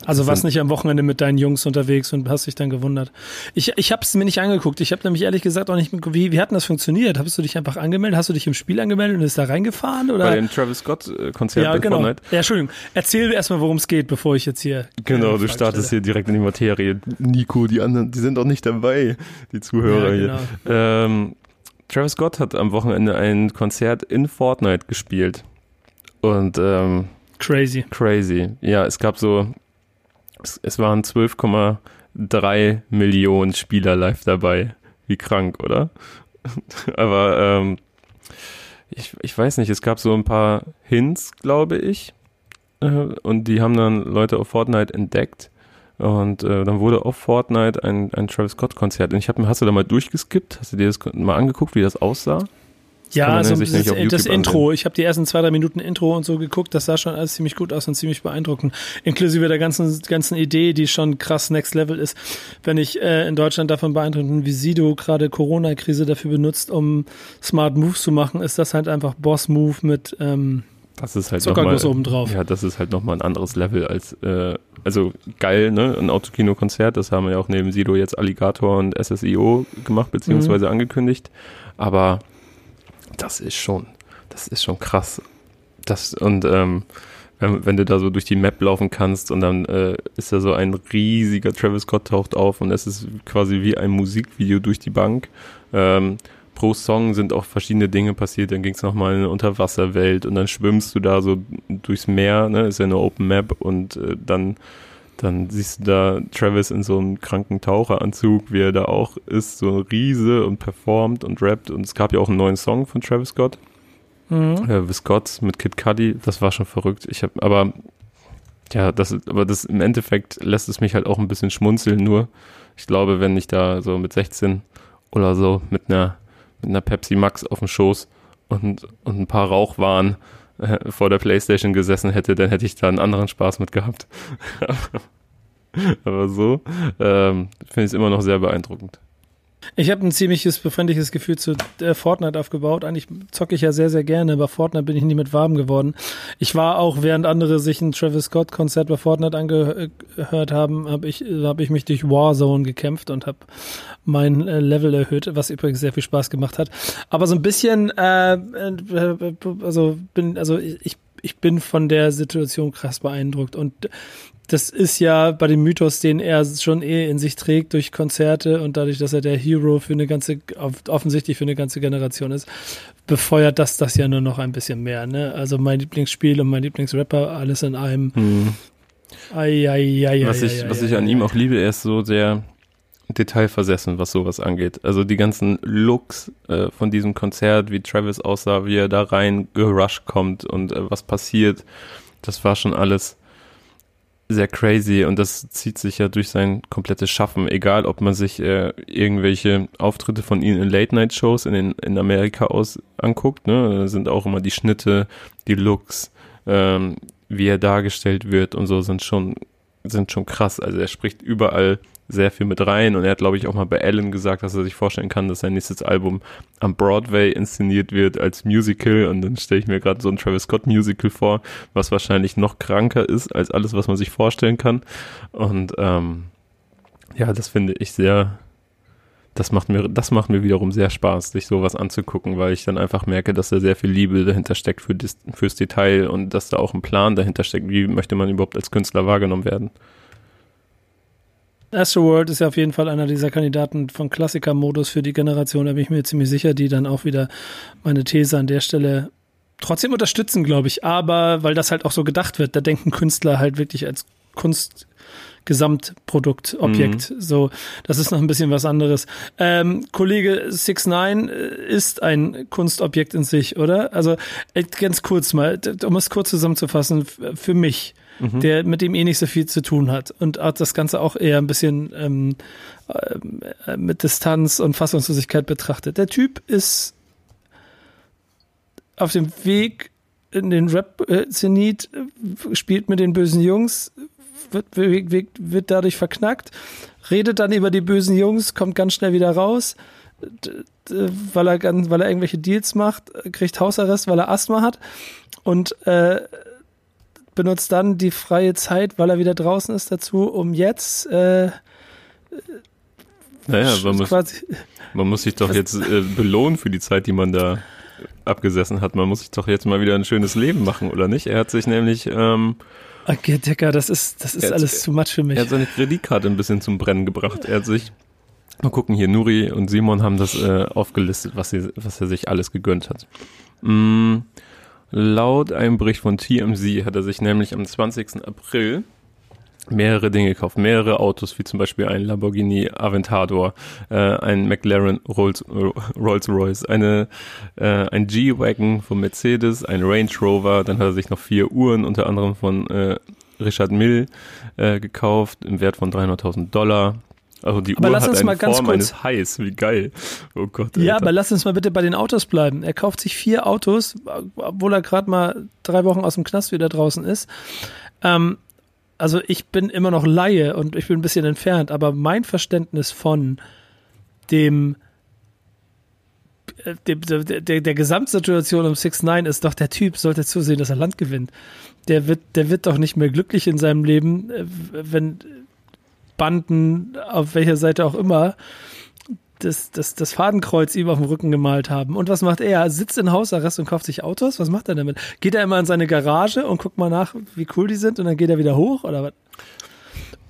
also warst nicht am Wochenende mit deinen Jungs unterwegs und hast dich dann gewundert. Ich, ich habe es mir nicht angeguckt. Ich habe nämlich ehrlich gesagt auch nicht, wie, wie hat denn das funktioniert? Hast du dich einfach angemeldet? Hast du dich im Spiel angemeldet und ist da reingefahren? Oder? Bei dem Travis Scott äh, Konzert ja, genau. Fortnite. Ja, Entschuldigung. Erzähl erstmal, worum es geht, bevor ich jetzt hier. Genau, du startest hier direkt in die Materie. Nico, die anderen, die sind doch nicht dabei, die Zuhörer ja, genau. hier. Ähm, Travis Scott hat am Wochenende ein Konzert in Fortnite gespielt. Und ähm, Crazy. Crazy. Ja, es gab so es, es waren 12,3 Millionen Spieler live dabei. Wie krank, oder? Aber ähm, ich, ich weiß nicht, es gab so ein paar Hints, glaube ich. Äh, und die haben dann Leute auf Fortnite entdeckt. Und äh, dann wurde auf Fortnite ein, ein Travis Scott-Konzert. Und ich habe mir, hast du da mal durchgeskippt? Hast du dir das mal angeguckt, wie das aussah? Ja, also das, das Intro. Ich habe die ersten zwei, drei Minuten Intro und so geguckt. Das sah schon alles ziemlich gut aus und ziemlich beeindruckend. Inklusive der ganzen, ganzen Idee, die schon krass Next Level ist. Wenn ich äh, in Deutschland davon beeindruckt bin, wie Sido gerade Corona-Krise dafür benutzt, um Smart Moves zu machen, ist das halt einfach Boss-Move mit ähm, das ist halt Zuckerguss oben drauf. Ja, das ist halt nochmal ein anderes Level als, äh, also geil, ne? Ein Autokino-Konzert, das haben wir ja auch neben Sido jetzt Alligator und SSIO gemacht, beziehungsweise mhm. angekündigt. Aber das ist schon, das ist schon krass. Das, und ähm, wenn, wenn, du da so durch die Map laufen kannst und dann äh, ist da so ein riesiger Travis Scott taucht auf und es ist quasi wie ein Musikvideo durch die Bank. Ähm, pro Song sind auch verschiedene Dinge passiert. Dann ging es nochmal in eine Unterwasserwelt und dann schwimmst du da so durchs Meer, ne? Ist ja eine Open Map und äh, dann dann siehst du da Travis in so einem kranken Taucheranzug, wie er da auch ist, so ein Riese und performt und rappt. Und es gab ja auch einen neuen Song von Travis Scott. Mhm. Äh, Scott mit Kid Cudi. Das war schon verrückt. Ich habe, aber ja, das, aber das im Endeffekt lässt es mich halt auch ein bisschen schmunzeln. Nur, ich glaube, wenn ich da so mit 16 oder so mit einer, mit einer Pepsi Max auf dem Schoß und, und ein paar Rauchwaren vor der Playstation gesessen hätte, dann hätte ich da einen anderen Spaß mit gehabt. Aber so ähm, finde ich es immer noch sehr beeindruckend. Ich habe ein ziemliches befremdliches Gefühl zu äh, Fortnite aufgebaut. Eigentlich zocke ich ja sehr, sehr gerne, aber Fortnite bin ich nie mit warm geworden. Ich war auch, während andere sich ein Travis Scott Konzert bei Fortnite angehört haben, habe ich, hab ich mich durch Warzone gekämpft und habe mein äh, Level erhöht, was übrigens sehr viel Spaß gemacht hat. Aber so ein bisschen, äh, äh also bin, also ich ich bin von der Situation krass beeindruckt und das ist ja bei dem Mythos, den er schon eh in sich trägt durch Konzerte und dadurch, dass er der Hero für eine ganze, offensichtlich für eine ganze Generation ist, befeuert das das ja nur noch ein bisschen mehr. Ne? Also mein Lieblingsspiel und mein Lieblingsrapper, alles in einem. Hm. Ai, ai, ai, was ich, was ich an ihm auch liebe, er ist so sehr detailversessen, was sowas angeht. Also die ganzen Looks äh, von diesem Konzert, wie Travis aussah, wie er da rein gerusht kommt und äh, was passiert, das war schon alles sehr crazy und das zieht sich ja durch sein komplettes Schaffen, egal ob man sich äh, irgendwelche Auftritte von ihm in Late-Night-Shows in, in Amerika aus anguckt, ne, da sind auch immer die Schnitte, die Looks, ähm, wie er dargestellt wird und so sind schon sind schon krass. Also er spricht überall sehr viel mit rein. Und er hat, glaube ich, auch mal bei Ellen gesagt, dass er sich vorstellen kann, dass sein nächstes Album am Broadway inszeniert wird als Musical. Und dann stelle ich mir gerade so ein Travis Scott Musical vor, was wahrscheinlich noch kranker ist als alles, was man sich vorstellen kann. Und ähm, ja, das finde ich sehr, das macht mir, das macht mir wiederum sehr Spaß, sich sowas anzugucken, weil ich dann einfach merke, dass da sehr viel Liebe dahinter steckt für das, fürs Detail und dass da auch ein Plan dahinter steckt, wie möchte man überhaupt als Künstler wahrgenommen werden. Astroworld ist ja auf jeden Fall einer dieser Kandidaten von Klassiker-Modus für die Generation, da bin ich mir ziemlich sicher, die dann auch wieder meine These an der Stelle trotzdem unterstützen, glaube ich. Aber weil das halt auch so gedacht wird, da denken Künstler halt wirklich als Kunst Gesamtprodukt, Objekt. Mhm. So, das ist noch ein bisschen was anderes. Ähm, Kollege 69 äh, ist ein Kunstobjekt in sich, oder? Also äh, ganz kurz mal, um es kurz zusammenzufassen, für mich mhm. der mit dem eh nicht so viel zu tun hat und hat das Ganze auch eher ein bisschen ähm, äh, mit Distanz und Fassungslosigkeit betrachtet. Der Typ ist auf dem Weg in den Rap-Zenit, spielt mit den bösen Jungs, wird, wird, wird dadurch verknackt, redet dann über die bösen Jungs, kommt ganz schnell wieder raus, weil er, weil er irgendwelche Deals macht, kriegt Hausarrest, weil er Asthma hat und äh, benutzt dann die freie Zeit, weil er wieder draußen ist, dazu, um jetzt äh, naja, man muss, man muss sich doch jetzt äh, belohnen für die Zeit, die man da abgesessen hat. Man muss sich doch jetzt mal wieder ein schönes Leben machen, oder nicht? Er hat sich nämlich ähm, Okay, Decker, das ist, das ist alles zu much für mich. Er hat seine Kreditkarte ein bisschen zum Brennen gebracht. Er hat sich, mal gucken hier, Nuri und Simon haben das äh, aufgelistet, was, sie, was er sich alles gegönnt hat. Mm, Laut einem Bericht von TMZ hat er sich nämlich am 20. April mehrere Dinge gekauft, mehrere Autos, wie zum Beispiel ein Lamborghini Aventador, äh, ein McLaren Rolls, Rolls Royce, eine, äh, ein G-Wagon von Mercedes, ein Range Rover, dann hat er sich noch vier Uhren, unter anderem von äh, Richard Mill, äh, gekauft, im Wert von 300.000 Dollar. Also die aber Uhr hat eine Form eines Hais, wie geil. Oh Gott. Alter. Ja, aber lass uns mal bitte bei den Autos bleiben. Er kauft sich vier Autos, obwohl er gerade mal drei Wochen aus dem Knast wieder draußen ist. Ähm, also ich bin immer noch Laie und ich bin ein bisschen entfernt, aber mein Verständnis von dem äh, der, der, der Gesamtsituation um 6 9 ist doch, der Typ sollte zusehen, dass er Land gewinnt. Der wird, der wird doch nicht mehr glücklich in seinem Leben, äh, wenn Banden, auf welcher Seite auch immer, das, das, das Fadenkreuz ihm auf dem Rücken gemalt haben. Und was macht er? Sitzt in Hausarrest und kauft sich Autos? Was macht er damit? Geht er immer in seine Garage und guckt mal nach, wie cool die sind und dann geht er wieder hoch oder was?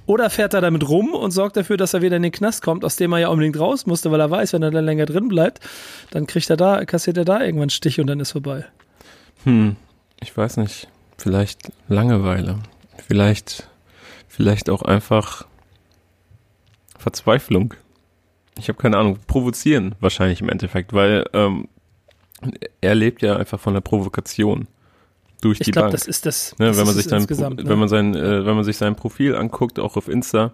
Oder fährt er damit rum und sorgt dafür, dass er wieder in den Knast kommt, aus dem er ja unbedingt raus musste, weil er weiß, wenn er dann länger drin bleibt, dann kriegt er da, kassiert er da irgendwann einen Stich und dann ist vorbei. Hm, ich weiß nicht. Vielleicht Langeweile. Vielleicht, vielleicht auch einfach Verzweiflung. Ich habe keine Ahnung, provozieren wahrscheinlich im Endeffekt, weil ähm, er lebt ja einfach von der Provokation durch ich die glaub, Bank. Das ist das. Ne, das wenn man sich sein, ne? wenn man sein, äh, wenn man sich sein Profil anguckt, auch auf Insta,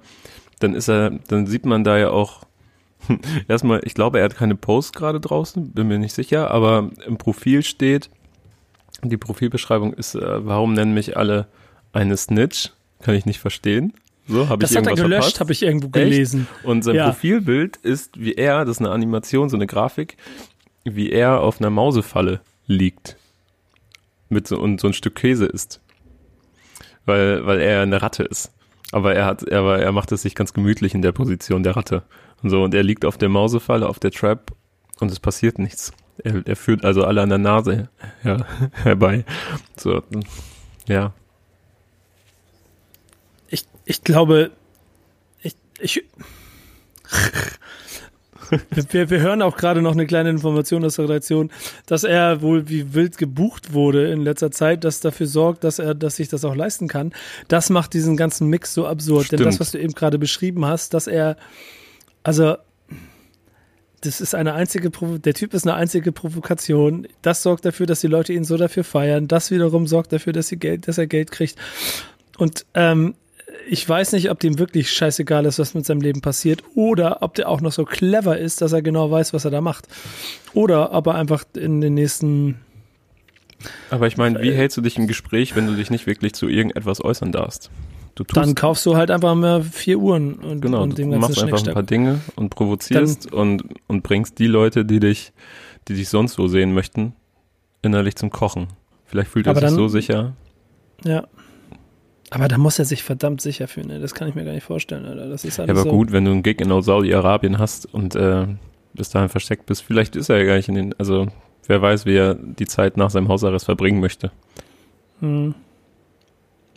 dann ist er, dann sieht man da ja auch erstmal, ich glaube, er hat keine Post gerade draußen, bin mir nicht sicher, aber im Profil steht, die Profilbeschreibung ist, äh, warum nennen mich alle eine Snitch? Kann ich nicht verstehen. So habe ich Das hat er irgendwas gelöscht, habe ich irgendwo gelesen. Echt? Und sein Ja. Profilbild ist, wie er, das ist eine Animation, so eine Grafik, wie er auf einer Mausefalle liegt. Mit so, und so ein Stück Käse isst. Weil, weil er eine Ratte ist. Aber er hat, aber er macht es sich ganz gemütlich in der Position der Ratte. Und so, und er liegt auf der Mausefalle, auf der Trap und es passiert nichts. Er, er führt also alle an der Nase her, herbei. So, ja. Ich, glaube, ich, ich, wir, wir hören auch gerade noch eine kleine Information aus der Redaktion, dass er wohl wie wild gebucht wurde in letzter Zeit, das dafür sorgt, dass er, dass sich das auch leisten kann. Das macht diesen ganzen Mix so absurd. Denn Stimmt. das, was du eben gerade beschrieben hast, dass er, also, das ist eine einzige, Provo der Typ ist eine einzige Provokation. Das sorgt dafür, dass die Leute ihn so dafür feiern. Das wiederum sorgt dafür, dass, sie Geld, dass er Geld kriegt. Und ähm, ich weiß nicht, ob dem wirklich scheißegal ist, was mit seinem Leben passiert, oder ob der auch noch so clever ist, dass er genau weiß, was er da macht. Oder ob er einfach in den nächsten. Aber ich meine, wie hältst du dich im Gespräch, wenn du dich nicht wirklich zu irgendetwas äußern darfst? Du tust Dann kaufst du halt einfach mal vier Uhren und, genau, und du dem ganzen machst einfach ein paar Dinge und provozierst und, und bringst die Leute, die dich, die dich sonst so sehen möchten, innerlich zum Kochen. Vielleicht fühlt er sich dann- so sicher. Ja. Aber da muss er sich verdammt sicher fühlen. Ne? Das kann ich mir gar nicht vorstellen, Alter. Das ist Ja, alles aber so. gut, wenn du einen Gig in Saudi-Arabien hast und äh, bis dahin versteckt bist, vielleicht ist er ja gar nicht in den, also wer weiß, wie er die Zeit nach seinem Hausarrest verbringen möchte. Hm.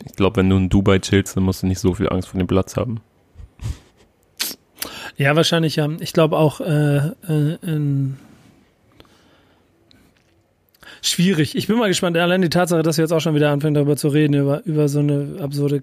Ich glaube, wenn du in Dubai chillst, dann musst du nicht so viel Angst vor dem Platz haben. Ja, wahrscheinlich ja. Ich glaube auch äh, äh, in schwierig. Ich bin mal gespannt. Allein die Tatsache, dass wir jetzt auch schon wieder anfangen, darüber zu reden, über, über so eine absurde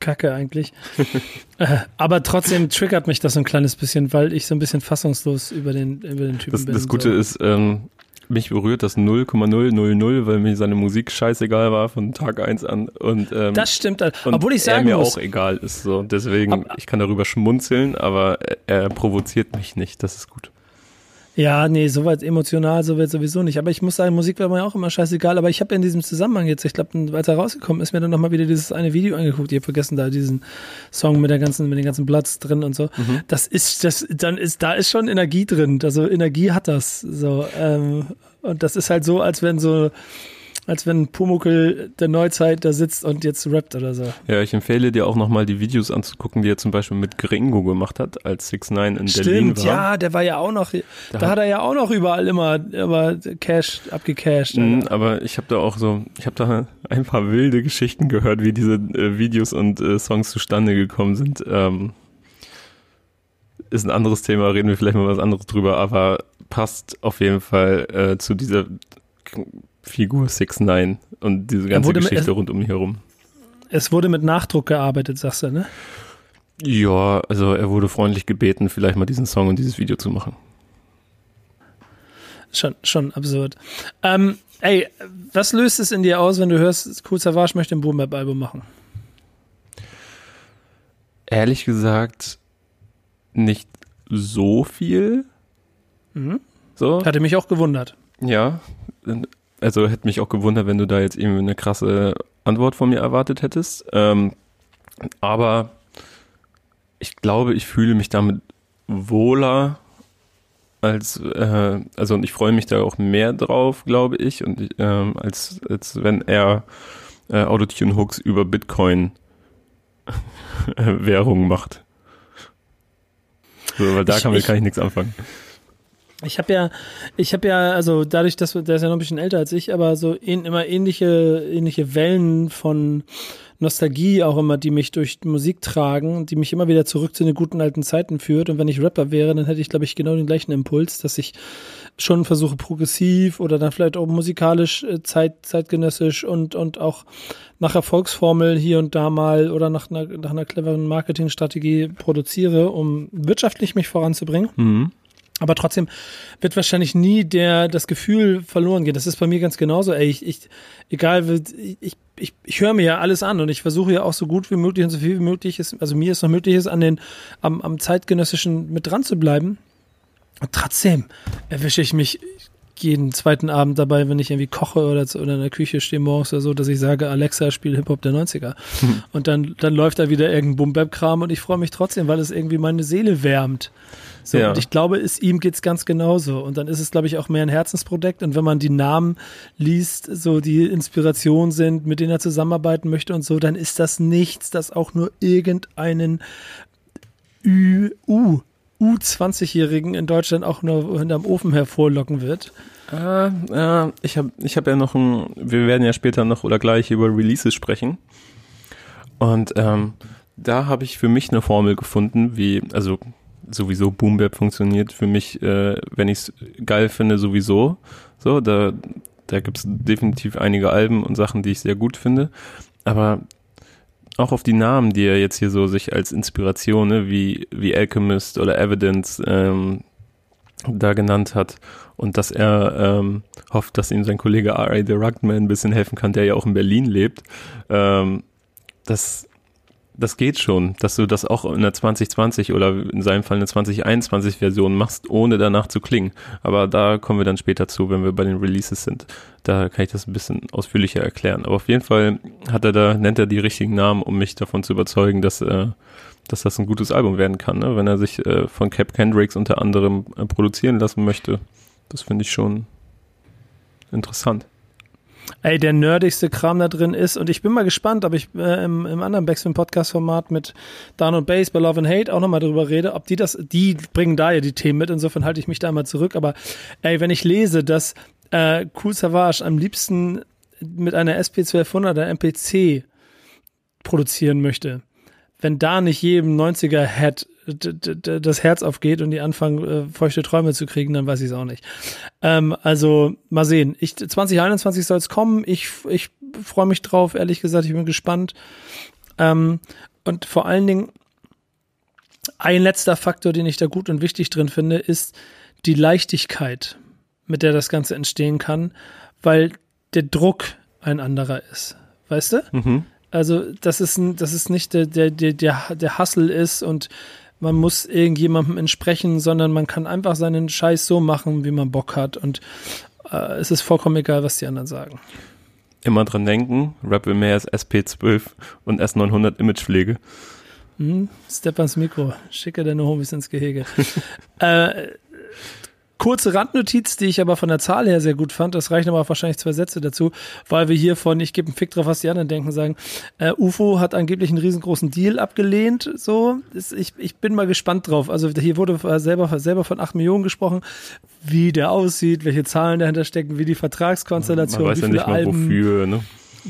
Kacke eigentlich. äh, aber trotzdem triggert mich das so ein kleines bisschen, weil ich so ein bisschen fassungslos über den, über den Typen Das, bin. das Gute so. ist, ähm, mich berührt das 0,000, weil mir seine Musik scheißegal war von Tag 1 an. Und, ähm, Das stimmt. Obwohl ich er sagen mir muss, auch egal ist. So. Deswegen, Aber- ich kann darüber schmunzeln, aber er, er provoziert mich nicht. Das ist gut. Ja, nee, soweit emotional, soweit sowieso nicht. Aber ich muss sagen, Musik war mir auch immer scheißegal. Aber ich habe in diesem Zusammenhang jetzt, ich glaube, als er rausgekommen ist, mir dann nochmal wieder dieses eine Video angeguckt. Ich habe vergessen, da diesen Song mit der ganzen, mit den ganzen Bloods drin und so. Mhm. Das ist, das, dann ist, da ist schon Energie drin. Also Energie hat das so. Ähm, und das ist halt so, als wenn so, als wenn Pumuckel der Neuzeit da sitzt und jetzt rappt oder so. Ja, ich empfehle dir auch nochmal die Videos anzugucken, die er zum Beispiel mit Gringo gemacht hat, als 6 9 in Berlin Stimmt, war. ja, der war ja auch noch, da, hat- hat er ja auch noch überall immer, immer Cash abgecashed. Mhm, aber ich habe da auch so, ich habe da ein paar wilde Geschichten gehört, wie diese äh, Videos und äh, Songs zustande gekommen sind. Ähm, ist ein anderes Thema, reden wir vielleicht mal was anderes drüber, aber passt auf jeden Fall äh, zu dieser Figur 6 9 und diese ganze wurde mit- Geschichte rund um ihn herum. Es wurde mit Nachdruck gearbeitet, sagst du, ne? Ja, also er wurde freundlich gebeten, vielleicht mal diesen Song und dieses Video zu machen. Schon, schon absurd. Ähm, ey, was löst es in dir aus, wenn du hörst, Cool Savage möchte ein Boom Album machen? Ehrlich gesagt, nicht so viel. Mhm. So. Hatte mich auch gewundert. Ja, also hätte mich auch gewundert, wenn du da jetzt irgendwie eine krasse Antwort von mir erwartet hättest. Ähm, aber ich glaube, ich fühle mich damit wohler als, äh, also und ich freue mich da auch mehr drauf, glaube ich, und ähm, als, als wenn er äh, Autotune-Hooks über Bitcoin äh, Währung macht. So, weil da kann, ich- kann ich nichts anfangen. Ich habe ja, ich habe ja, also dadurch, dass der ist ja noch ein bisschen älter als ich, aber so ähn, immer ähnliche, ähnliche Wellen von Nostalgie auch immer, die mich durch Musik tragen, die mich immer wieder zurück zu den guten alten Zeiten führt. Und wenn ich Rapper wäre, dann hätte ich, glaube ich, genau den gleichen Impuls, dass ich schon versuche progressiv oder dann vielleicht auch musikalisch äh, zeit, zeitgenössisch und, und auch nach Erfolgsformel hier und da mal oder nach einer, nach einer cleveren Marketingstrategie produziere, um wirtschaftlich mich voranzubringen. Mhm. Aber trotzdem wird wahrscheinlich nie der, das Gefühl verloren gehen. Das ist bei mir ganz genauso. Ey, ich, ich egal, ich, ich, ich höre mir ja alles an und ich versuche ja auch so gut wie möglich und so viel wie möglich ist, also mir ist noch möglich ist, an den, am, am zeitgenössischen mit dran zu bleiben. Und trotzdem erwische ich mich jeden zweiten Abend dabei, wenn ich irgendwie koche oder, oder in der Küche stehe morgens oder so, dass ich sage, Alexa, spiel Hip-Hop der 90er. Hm. Und dann, dann läuft da wieder irgendein Boom-Bap-Kram und ich freue mich trotzdem, weil es irgendwie meine Seele wärmt. So, ja. Und ich glaube, es, ihm geht's ganz genauso. Und dann ist es, glaube ich, auch mehr ein Herzensprojekt. Und wenn man die Namen liest, so die Inspiration sind, mit denen er zusammenarbeiten möchte und so, dann ist das nichts, das auch nur irgendeinen Ü, U, U20-Jährigen in Deutschland auch nur hinterm Ofen hervorlocken wird. Äh, äh, ich habe ich hab ja noch ein, wir werden ja später noch oder gleich über Releases sprechen. Und ähm, da habe ich für mich eine Formel gefunden, wie, also sowieso Boom Bap funktioniert für mich, äh, wenn ich es geil finde, sowieso. So, da, da gibt es definitiv einige Alben und Sachen, die ich sehr gut finde. Aber auch auf die Namen, die er jetzt hier so sich als Inspiration, ne, wie, wie Alchemist oder Evidence ähm, da genannt hat und dass er ähm, hofft, dass ihm sein Kollege R.A. The Rugman ein bisschen helfen kann, der ja auch in Berlin lebt. Ähm, das das geht schon, dass du das auch in der 2020 oder in seinem Fall eine 2021 Version machst, ohne danach zu klingen. Aber da kommen wir dann später zu, wenn wir bei den Releases sind. Da kann ich das ein bisschen ausführlicher erklären. Aber auf jeden Fall hat er da, nennt er die richtigen Namen, um mich davon zu überzeugen, dass, äh, dass das ein gutes Album werden kann, ne? wenn er sich äh, von Cap Kendricks unter anderem äh, produzieren lassen möchte. Das finde ich schon interessant ey, der nerdigste Kram da drin ist. Und ich bin mal gespannt, ob ich äh, im, im anderen Backspin-Podcast-Format mit Dan und Bass bei Love and Hate auch nochmal drüber rede, ob die das, die bringen da ja die Themen mit, insofern halte ich mich da mal zurück. Aber ey, wenn ich lese, dass äh, Cool Savage am liebsten mit einer SP1200er MPC produzieren möchte, wenn da nicht jedem 90er-Head das Herz aufgeht und die anfangen, äh, feuchte Träume zu kriegen, dann weiß ich es auch nicht. Ähm, also mal sehen. Ich, 2021 soll es kommen. Ich, ich freue mich drauf, ehrlich gesagt, ich bin gespannt. Ähm, und vor allen Dingen, ein letzter Faktor, den ich da gut und wichtig drin finde, ist die Leichtigkeit, mit der das Ganze entstehen kann, weil der Druck ein anderer ist. Weißt du? Mhm. Also, das ist, ein, das ist nicht der, der, der, der Hustle ist und man muss irgendjemandem entsprechen, sondern man kann einfach seinen Scheiß so machen, wie man Bock hat und äh, es ist vollkommen egal, was die anderen sagen. Immer dran denken, Rap will mehr als SP12 und S900 Imagepflege. Hm, Step ans Mikro, schicke deine Homies ins Gehege. äh, Kurze Randnotiz, die ich aber von der Zahl her sehr gut fand, das reichen aber wahrscheinlich zwei Sätze dazu, weil wir hier von, ich gebe einen Fick drauf, was die anderen denken, sagen, äh, UFO hat angeblich einen riesengroßen Deal abgelehnt, so, ich, ich bin mal gespannt drauf, also hier wurde selber, selber von acht Millionen gesprochen, wie der aussieht, welche Zahlen dahinter stecken, wie die Vertragskonstellation, Man weiß wie viele ja nicht mal Alben, wofür, ne?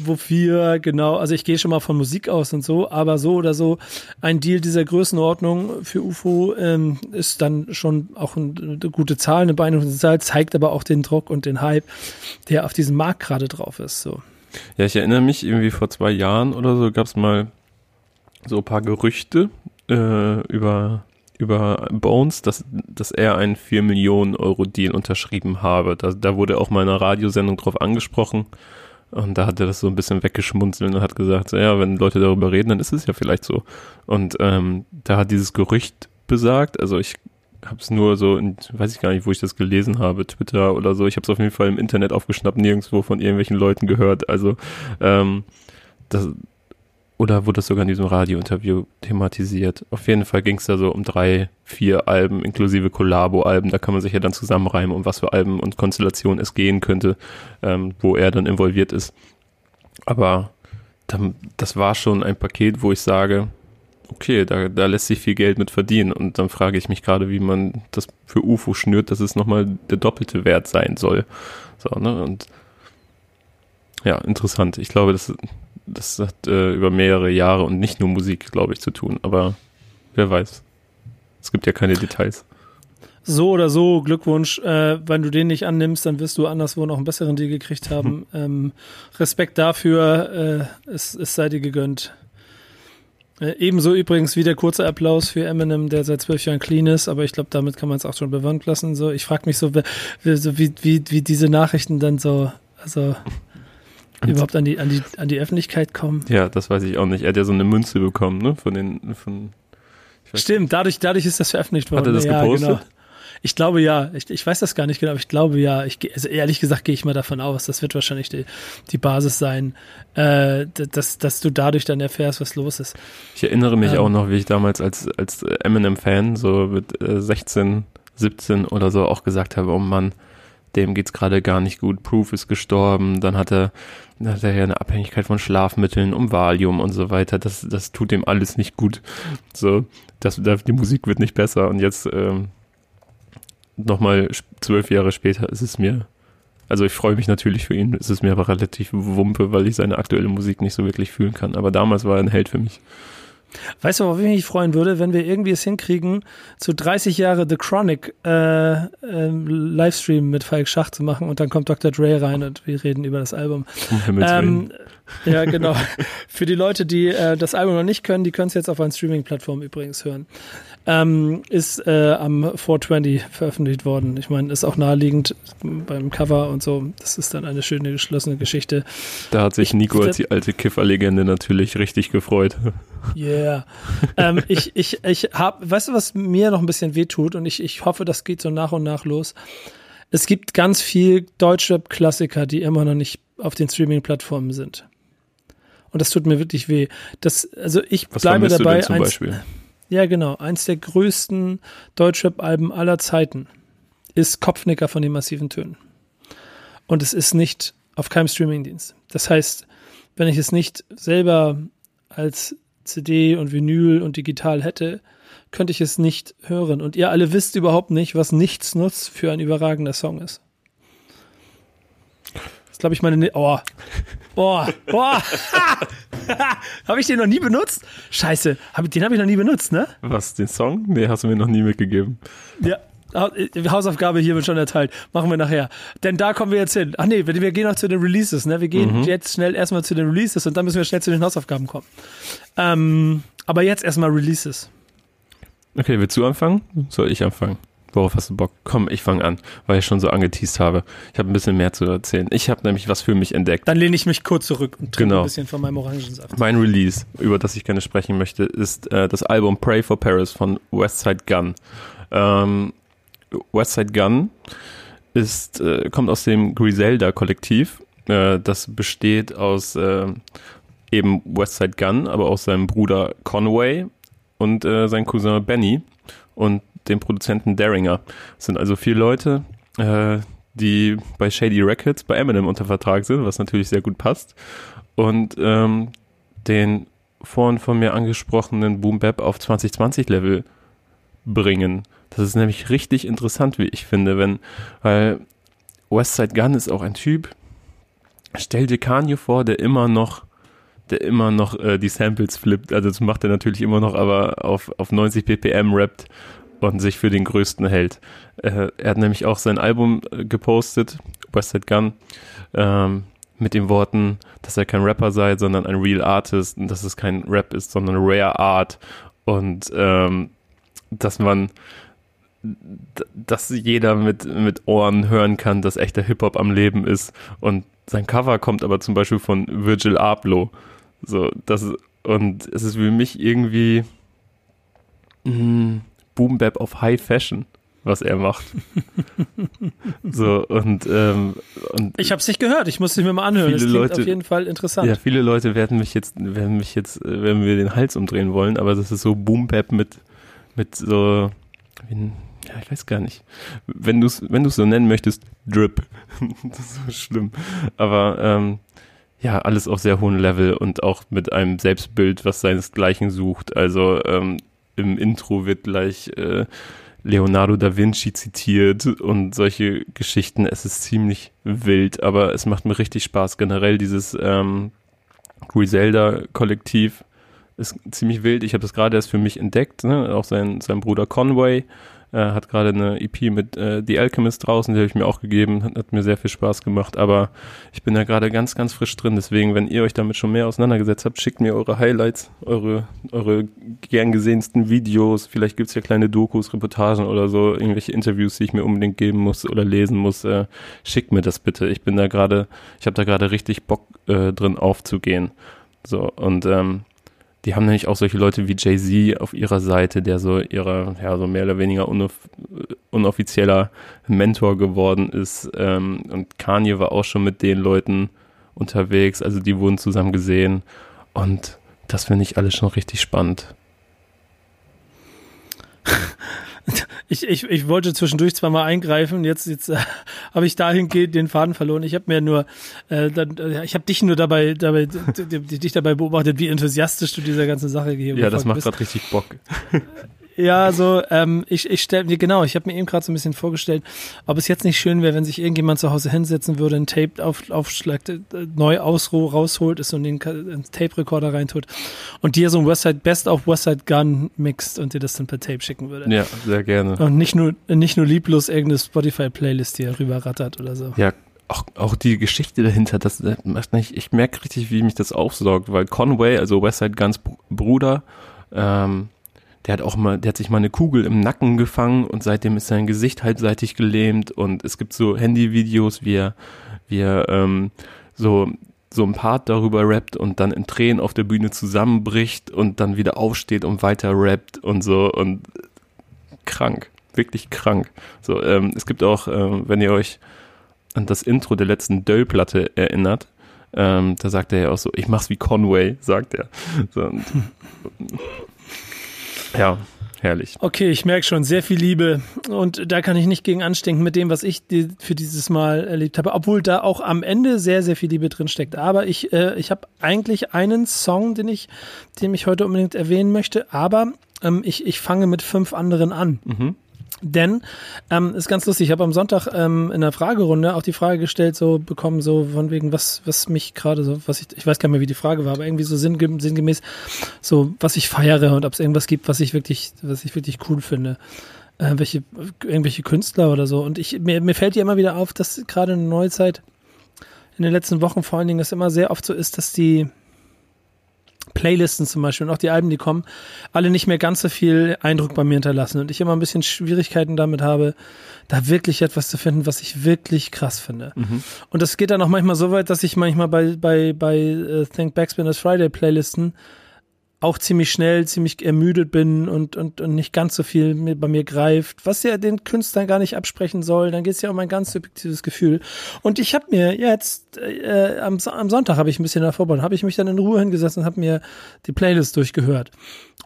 Wofür, genau, also ich gehe schon mal von Musik aus und so, aber so oder so, ein Deal dieser Größenordnung für UFO ähm, ist dann schon auch eine gute Zahl, eine beeindruckende Zahl, zeigt aber auch den Druck und den Hype, der auf diesem Markt gerade drauf ist. So. Ja, ich erinnere mich, irgendwie vor zwei Jahren oder so gab es mal so ein paar Gerüchte äh, über über Bones, dass, dass er einen 4 Millionen Euro Deal unterschrieben habe. Da, da wurde auch mal in einer Radiosendung drauf angesprochen. Und da hat er das so ein bisschen weggeschmunzelt und hat gesagt, so, ja, wenn Leute darüber reden, dann ist es ja vielleicht so. Und ähm, da hat dieses Gerücht besagt, also ich habe es nur so, in, weiß ich gar nicht, wo ich das gelesen habe, Twitter oder so. Ich habe es auf jeden Fall im Internet aufgeschnappt, nirgendwo von irgendwelchen Leuten gehört. Also ähm, das, oder wurde das sogar in diesem Radiointerview thematisiert? Auf jeden Fall ging es da so um drei, vier Alben inklusive Collabo-Alben. Da kann man sich ja dann zusammenreimen, um was für Alben und Konstellationen es gehen könnte, ähm, wo er dann involviert ist. Aber dann, das war schon ein Paket, wo ich sage, okay, da, da lässt sich viel Geld mit verdienen. Und dann frage ich mich gerade, wie man das für UFO schnürt, dass es nochmal der doppelte Wert sein soll. So, ne? Und ja, interessant. Ich glaube, das das hat äh, über mehrere Jahre und nicht nur Musik, glaube ich, zu tun. Aber wer weiß. Es gibt ja keine Details. So oder so, Glückwunsch. Äh, wenn du den nicht annimmst, dann wirst du anderswo noch einen besseren Deal gekriegt haben. ähm, Respekt dafür, äh, es, es sei dir gegönnt. Äh, ebenso übrigens wie der kurze Applaus für Eminem, der seit zwölf Jahren clean ist, aber ich glaube, damit kann man es auch schon bewandt lassen. So, ich frage mich so, wie, wie, wie, wie diese Nachrichten dann so, also überhaupt an die, an, die, an die Öffentlichkeit kommen. Ja, das weiß ich auch nicht. Er hat ja so eine Münze bekommen, ne? Von den, von. Stimmt, dadurch, dadurch ist das veröffentlicht worden. Hat er das ja, gepostet? Genau. Ich glaube ja. Ich, ich weiß das gar nicht genau, aber ich glaube ja. Ich, also ehrlich gesagt gehe ich mal davon aus, das wird wahrscheinlich die, die Basis sein, äh, dass, dass du dadurch dann erfährst, was los ist. Ich erinnere mich ähm, auch noch, wie ich damals als, als Eminem-Fan so mit äh, 16, 17 oder so auch gesagt habe, oh Mann, dem geht's gerade gar nicht gut. Proof ist gestorben, dann hat er, dann hat er ja eine Abhängigkeit von Schlafmitteln, um Valium und so weiter. Das, das tut dem alles nicht gut. So, das, die Musik wird nicht besser. Und jetzt ähm, nochmal zwölf Jahre später ist es mir, also ich freue mich natürlich für ihn, ist es mir aber relativ wumpe, weil ich seine aktuelle Musik nicht so wirklich fühlen kann. Aber damals war er ein Held für mich. Weißt du, worauf ich mich freuen würde, wenn wir irgendwie es hinkriegen, zu 30 Jahre The Chronic äh, äh, Livestream mit Falk Schach zu machen und dann kommt Dr. Dre rein und wir reden über das Album. Um ähm, ja, genau. Für die Leute, die äh, das Album noch nicht können, die können es jetzt auf einer Streaming-Plattform übrigens hören. Ähm, ist äh, am 420 veröffentlicht worden. Ich meine, ist auch naheliegend beim Cover und so. Das ist dann eine schöne geschlossene Geschichte. Da hat sich Nico als die alte Kifferlegende natürlich richtig gefreut. Yeah. ähm, ich, ich, ich hab, weißt du, was mir noch ein bisschen wehtut und ich, ich hoffe, das geht so nach und nach los. Es gibt ganz viel Deutschrap-Klassiker, die immer noch nicht auf den Streaming-Plattformen sind. Und das tut mir wirklich weh. Das, also ich was bleibe dabei. Zum eins, Beispiel? Ja, genau. Eins der größten Deutschrap-Alben aller Zeiten ist Kopfnicker von den massiven Tönen. Und es ist nicht auf keinem Streamingdienst. Das heißt, wenn ich es nicht selber als CD und Vinyl und digital hätte, könnte ich es nicht hören. Und ihr alle wisst überhaupt nicht, was nichts nutzt für ein überragender Song ist. Das ist, glaube ich, meine. Ne oh. Boah. Boah. habe ich den noch nie benutzt? Scheiße. Hab, den habe ich noch nie benutzt, ne? Was, den Song? Nee, hast du mir noch nie mitgegeben. Ja. Hausaufgabe hier wird schon erteilt. Machen wir nachher. Denn da kommen wir jetzt hin. Ach nee, wir gehen noch zu den Releases. Ne? Wir gehen mhm. jetzt schnell erstmal zu den Releases und dann müssen wir schnell zu den Hausaufgaben kommen. Ähm, aber jetzt erstmal Releases. Okay, willst du anfangen? Soll ich anfangen? Worauf hast du Bock? Komm, ich fange an, weil ich schon so angeteased habe. Ich habe ein bisschen mehr zu erzählen. Ich habe nämlich was für mich entdeckt. Dann lehne ich mich kurz zurück und trinke genau. ein bisschen von meinem Orangensaft. Mein Release, über das ich gerne sprechen möchte, ist äh, das Album Pray for Paris von Westside Gun. Ähm, Westside Gun ist, äh, kommt aus dem Griselda-Kollektiv. Äh, das besteht aus äh, eben Westside Gun, aber auch seinem Bruder Conway und äh, sein Cousin Benny. Und dem Produzenten Daringer. Das sind also vier Leute, äh, die bei Shady Records bei Eminem unter Vertrag sind, was natürlich sehr gut passt. Und ähm, den vorhin von mir angesprochenen Boom Bap auf 2020 Level bringen. Das ist nämlich richtig interessant, wie ich finde, wenn, weil Westside Gun ist auch ein Typ, stell dir Kanye vor, der immer noch der immer noch äh, die Samples flippt, also das macht er natürlich immer noch, aber auf, auf 90 ppm rappt und sich für den Größten hält. Äh, er hat nämlich auch sein Album äh, gepostet, Westside Gun, ähm, mit den Worten, dass er kein Rapper sei, sondern ein Real Artist und dass es kein Rap ist, sondern Rare Art und ähm, dass man dass jeder mit, mit Ohren hören kann, dass echter Hip-Hop am Leben ist. Und sein Cover kommt aber zum Beispiel von Virgil Abloh. So, das, und es ist für mich irgendwie, mh, Boom Bap auf High Fashion, was er macht. so und, ähm, und ich habe es nicht gehört. Ich muss es mir mal anhören. Viele das klingt Leute, auf jeden Fall interessant. Ja, viele Leute werden mich jetzt, werden mich jetzt, werden wir den Hals umdrehen wollen, aber das ist so Boom Bap mit mit so, ja, ich weiß gar nicht. Wenn du es, wenn du so nennen möchtest, Drip. das ist so schlimm. Aber ähm, ja, alles auf sehr hohem Level und auch mit einem Selbstbild, was seinesgleichen sucht. Also ähm, im Intro wird gleich äh, Leonardo da Vinci zitiert und solche Geschichten. Es ist ziemlich wild, aber es macht mir richtig Spaß. Generell dieses ähm, Griselda-Kollektiv ist ziemlich wild. Ich habe das gerade erst für mich entdeckt. Ne? Auch sein, sein Bruder Conway äh, hat gerade eine EP mit äh, The Alchemist draußen, die habe ich mir auch gegeben, hat, hat, mir sehr viel Spaß gemacht, aber ich bin da gerade ganz, ganz frisch drin, deswegen, wenn ihr euch damit schon mehr auseinandergesetzt habt, schickt mir eure Highlights, eure, eure gern gesehensten Videos, vielleicht gibt's ja kleine Dokus, Reportagen oder so, irgendwelche Interviews, die ich mir unbedingt geben muss oder lesen muss, äh, schickt mir das bitte, ich bin da gerade, ich habe da gerade richtig Bock äh, drin aufzugehen, so, und ähm, die haben nämlich auch solche Leute wie Jay-Z auf ihrer Seite, der so ihrer, ja, so mehr oder weniger unoff unoffizieller Mentor geworden ist. Ähm, und Kanye war auch schon mit den Leuten unterwegs, also die wurden zusammen gesehen. Und das finde ich alles schon richtig spannend. Ich, ich, ich wollte zwischendurch zwar mal eingreifen, jetzt, jetzt äh, habe ich dahingehend den Faden verloren. Ich habe mir nur, äh, dann, äh, ich habe dich nur dabei, dabei dich dabei beobachtet, wie enthusiastisch du dieser ganzen Sache hier Ja, das macht gerade richtig Bock. Ja, so, ähm, ich, ich stelle mir, genau, ich habe mir eben gerade so ein bisschen vorgestellt, ob es jetzt nicht schön wäre, wenn sich irgendjemand zu Hause hinsetzen würde, ein Tape auf, aufschlägt, äh, neu ausruh, rausholt ist und den, den Tape-Recorder reintut und dir so ein Westside Best of Westside Gun mixt und dir das dann per Tape schicken würde. Ja, sehr gerne. Und nicht nur, nicht nur lieblos irgendeine Spotify-Playlist hier rüberrattert oder so. Ja, auch, auch die Geschichte dahinter, das macht nicht, ich merke richtig, wie mich das aufsaugt, weil Conway, also Westside Guns Bruder, ähm, der hat auch mal, der hat sich mal eine Kugel im Nacken gefangen und seitdem ist sein Gesicht halbseitig gelähmt und es gibt so Handyvideos, wie er, wie er ähm, so so ein Part darüber rappt und dann in Tränen auf der Bühne zusammenbricht und dann wieder aufsteht und weiter rappt und so und krank, wirklich krank. So, ähm, es gibt auch, äh, wenn ihr euch an das Intro der letzten Döll-Platte erinnert, ähm, da sagt er ja auch so, ich mach's wie Conway, sagt er. So, ja, herrlich. Okay, ich merke schon, sehr viel Liebe. Und da kann ich nicht gegen anstinken mit dem, was ich für dieses Mal erlebt habe. Obwohl da auch am Ende sehr, sehr viel Liebe drin steckt. Aber ich, äh, ich habe eigentlich einen Song, den ich, den ich heute unbedingt erwähnen möchte. Aber ähm, ich, ich fange mit fünf anderen an. Mhm. Denn ähm, ist ganz lustig. Ich habe am Sonntag ähm, in der Fragerunde auch die Frage gestellt, so bekommen, so von wegen, was, was mich gerade so, was ich, ich weiß gar nicht mehr, wie die Frage war, aber irgendwie so sinnge sinngemäß, so was ich feiere und ob es irgendwas gibt, was ich wirklich, was ich wirklich cool finde. Äh, welche, irgendwelche Künstler oder so. Und ich, mir, mir fällt ja immer wieder auf, dass gerade in der Neuzeit, in den letzten Wochen vor allen Dingen, es immer sehr oft so ist, dass die, Playlisten zum Beispiel und auch die Alben, die kommen, alle nicht mehr ganz so viel Eindruck bei mir hinterlassen und ich immer ein bisschen Schwierigkeiten damit habe, da wirklich etwas zu finden, was ich wirklich krass finde. Mhm. Und das geht dann auch manchmal so weit, dass ich manchmal bei, bei, bei uh, Think Backspinner's Friday Playlisten auch ziemlich schnell, ziemlich ermüdet bin und, und, und nicht ganz so viel bei mir greift, was ja den Künstlern gar nicht absprechen soll, dann geht es ja um ein ganz subjektives Gefühl. Und ich habe mir jetzt, äh, am, am Sonntag habe ich ein bisschen davor, habe ich mich dann in Ruhe hingesetzt und habe mir die Playlist durchgehört.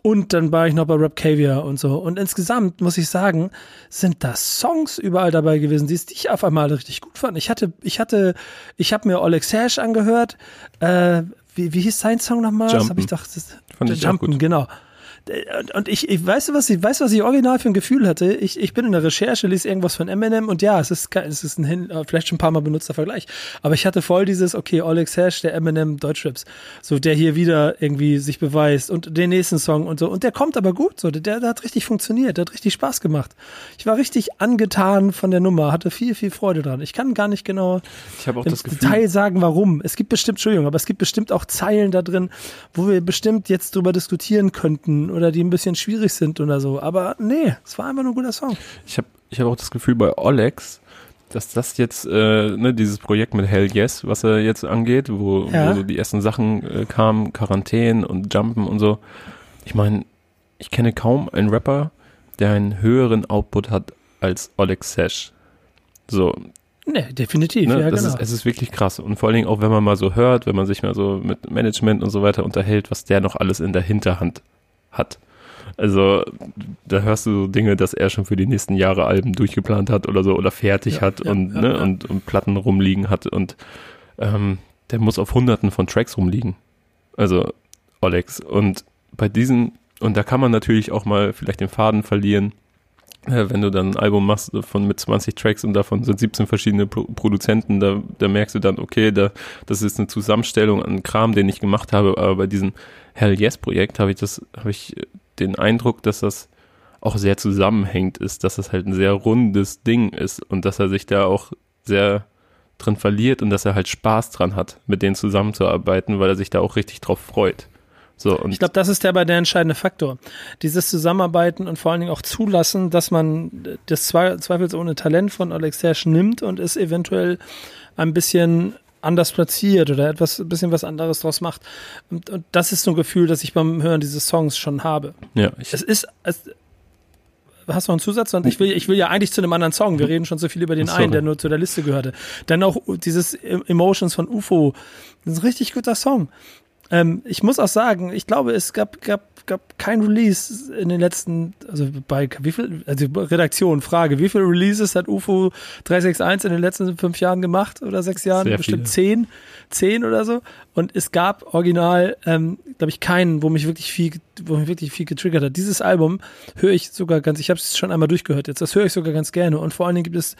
Und dann war ich noch bei Rap Caviar und so. Und insgesamt muss ich sagen, sind da Songs überall dabei gewesen, die ich auf einmal richtig gut fand. Ich hatte, ich hatte, ich habe mir Oleg Sash angehört, äh, wie, wie hieß sein Song nochmal? Das habe ich doch. Das, Fand ich Jumpen, genau. Und ich, ich weiß, was ich weiß, was ich original für ein Gefühl hatte. Ich, ich bin in der Recherche, liest irgendwas von Eminem und ja, es ist, es ist ein äh, vielleicht schon ein paar Mal benutzter Vergleich. Aber ich hatte voll dieses, okay, Alex Hash, der Eminem Deutschraps, so der hier wieder irgendwie sich beweist und den nächsten Song und so. Und der kommt aber gut, so der, der hat richtig funktioniert, der hat richtig Spaß gemacht. Ich war richtig angetan von der Nummer, hatte viel, viel Freude dran. Ich kann gar nicht genau ich auch im das Gefühl, Detail sagen, warum. Es gibt bestimmt, Entschuldigung, aber es gibt bestimmt auch Zeilen da drin, wo wir bestimmt jetzt drüber diskutieren könnten oder die ein bisschen schwierig sind oder so. Aber nee, es war einfach nur ein guter Song. Ich habe ich hab auch das Gefühl bei Olex, dass das jetzt, äh, ne, dieses Projekt mit Hell Yes, was er jetzt angeht, wo, ja. wo so die ersten Sachen äh, kamen, Quarantäne und Jumpen und so. Ich meine, ich kenne kaum einen Rapper, der einen höheren Output hat als Olex Sash. So. Nee, definitiv, ne, ja, das genau. Ist, es ist wirklich krass. Und vor allen Dingen auch, wenn man mal so hört, wenn man sich mal so mit Management und so weiter unterhält, was der noch alles in der Hinterhand hat. Also da hörst du so Dinge, dass er schon für die nächsten Jahre Alben durchgeplant hat oder so oder fertig ja, hat ja, und, ja, ne, Und, und Platten rumliegen hat und ähm, der muss auf hunderten von Tracks rumliegen. Also Alex. Und bei diesen, und da kann man natürlich auch mal vielleicht den Faden verlieren, äh, wenn du dann ein Album machst von mit 20 Tracks und davon sind 17 verschiedene Pro Produzenten, da, da merkst du dann, okay, da, das ist eine Zusammenstellung an Kram, den ich gemacht habe, aber bei diesem Hell Yes Projekt habe ich das, habe ich den Eindruck, dass das auch sehr zusammenhängt ist, dass das halt ein sehr rundes Ding ist und dass er sich da auch sehr drin verliert und dass er halt Spaß dran hat, mit denen zusammenzuarbeiten, weil er sich da auch richtig drauf freut. So, ich glaube, das ist der bei der entscheidende Faktor. Dieses Zusammenarbeiten und vor allen Dingen auch zulassen, dass man das zweifelsohne Talent von Alex Hersch nimmt und es eventuell ein bisschen anders platziert oder etwas, ein bisschen was anderes draus macht. Und, und das ist so ein Gefühl, das ich beim Hören dieses Songs schon habe. Ja, es ist, es, hast du noch einen Zusatz? Und ich will, ich will ja eigentlich zu einem anderen Song. Wir reden schon so viel über den Sorry. einen, der nur zu der Liste gehörte. Dann auch dieses Emotions von UFO. Das ist ein richtig guter Song. Ähm, ich muss auch sagen, ich glaube, es gab, gab gab kein Release in den letzten, also bei wie viel, also Redaktion, Frage, wie viele Releases hat UFO 361 in den letzten fünf Jahren gemacht oder sechs Jahren? Sehr Bestimmt viele. zehn, zehn oder so. Und es gab original, ähm, glaube ich, keinen, wo mich wirklich viel, wo mich wirklich viel getriggert hat. Dieses Album höre ich sogar ganz, ich habe es schon einmal durchgehört jetzt, das höre ich sogar ganz gerne. Und vor allen Dingen gibt es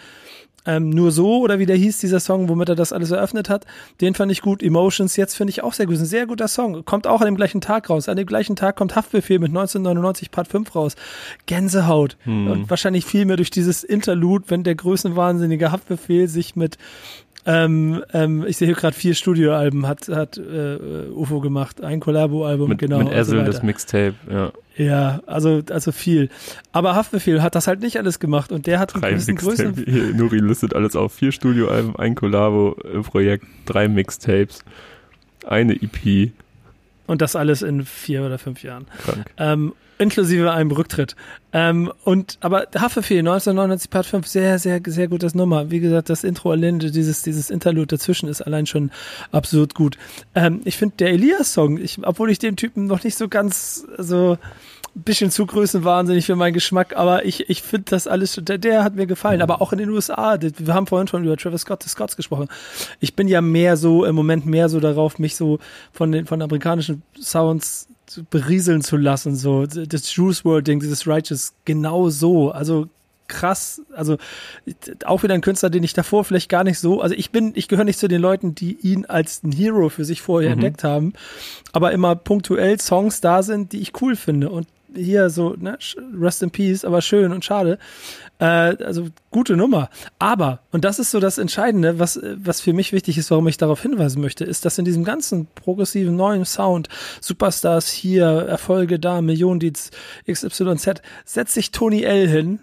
ähm, nur so, oder wie der hieß, dieser Song, womit er das alles eröffnet hat, den fand ich gut. Emotions, jetzt finde ich auch sehr gut. Ist ein sehr guter Song. Kommt auch an dem gleichen Tag raus. An dem gleichen Tag kommt Haftbefehl mit 1999 Part 5 raus. Gänsehaut. Hm. Und wahrscheinlich viel mehr durch dieses Interlude, wenn der größenwahnsinnige Haftbefehl sich mit ähm, ähm, ich sehe hier gerade vier Studioalben hat, hat äh, UFO gemacht. Ein Kollabo-Album, genau. Mit Ezel, so das Mixtape, ja. Ja, also, also viel. Aber Haftbefehl hat das halt nicht alles gemacht und der hat drei einen Größen. Hier, Nuri listet alles auf. Vier Studioalben, ein Kollabo-Projekt, drei Mixtapes, eine EP. Und das alles in vier oder fünf Jahren. Krank. Ähm, inklusive einem Rücktritt. Ähm, und aber Haftbefehl 1999 Part 5 sehr sehr sehr gutes Nummer. Wie gesagt, das Intro allein dieses dieses Interlude dazwischen ist allein schon absurd gut. Ähm, ich finde der Elias Song, ich, obwohl ich den Typen noch nicht so ganz so ein bisschen zu größenwahnsinnig für meinen Geschmack, aber ich, ich finde das alles, der, der hat mir gefallen. Aber auch in den USA, wir haben vorhin schon über Travis Scott Scotts gesprochen. Ich bin ja mehr so, im Moment mehr so darauf, mich so von den, von amerikanischen Sounds berieseln zu lassen, so das Juice World Ding, dieses Righteous, genau so, also krass, also auch wieder ein Künstler, den ich davor vielleicht gar nicht so, also ich bin, ich gehöre nicht zu den Leuten, die ihn als ein Hero für sich vorher mhm. entdeckt haben, aber immer punktuell Songs da sind, die ich cool finde und hier so, ne, Rest in Peace, aber schön und schade. Äh, also gute Nummer. Aber, und das ist so das Entscheidende, was, was für mich wichtig ist, warum ich darauf hinweisen möchte, ist, dass in diesem ganzen progressiven neuen Sound, Superstars hier, Erfolge da, Millionen Deeds, XYZ, setzt sich Tony L hin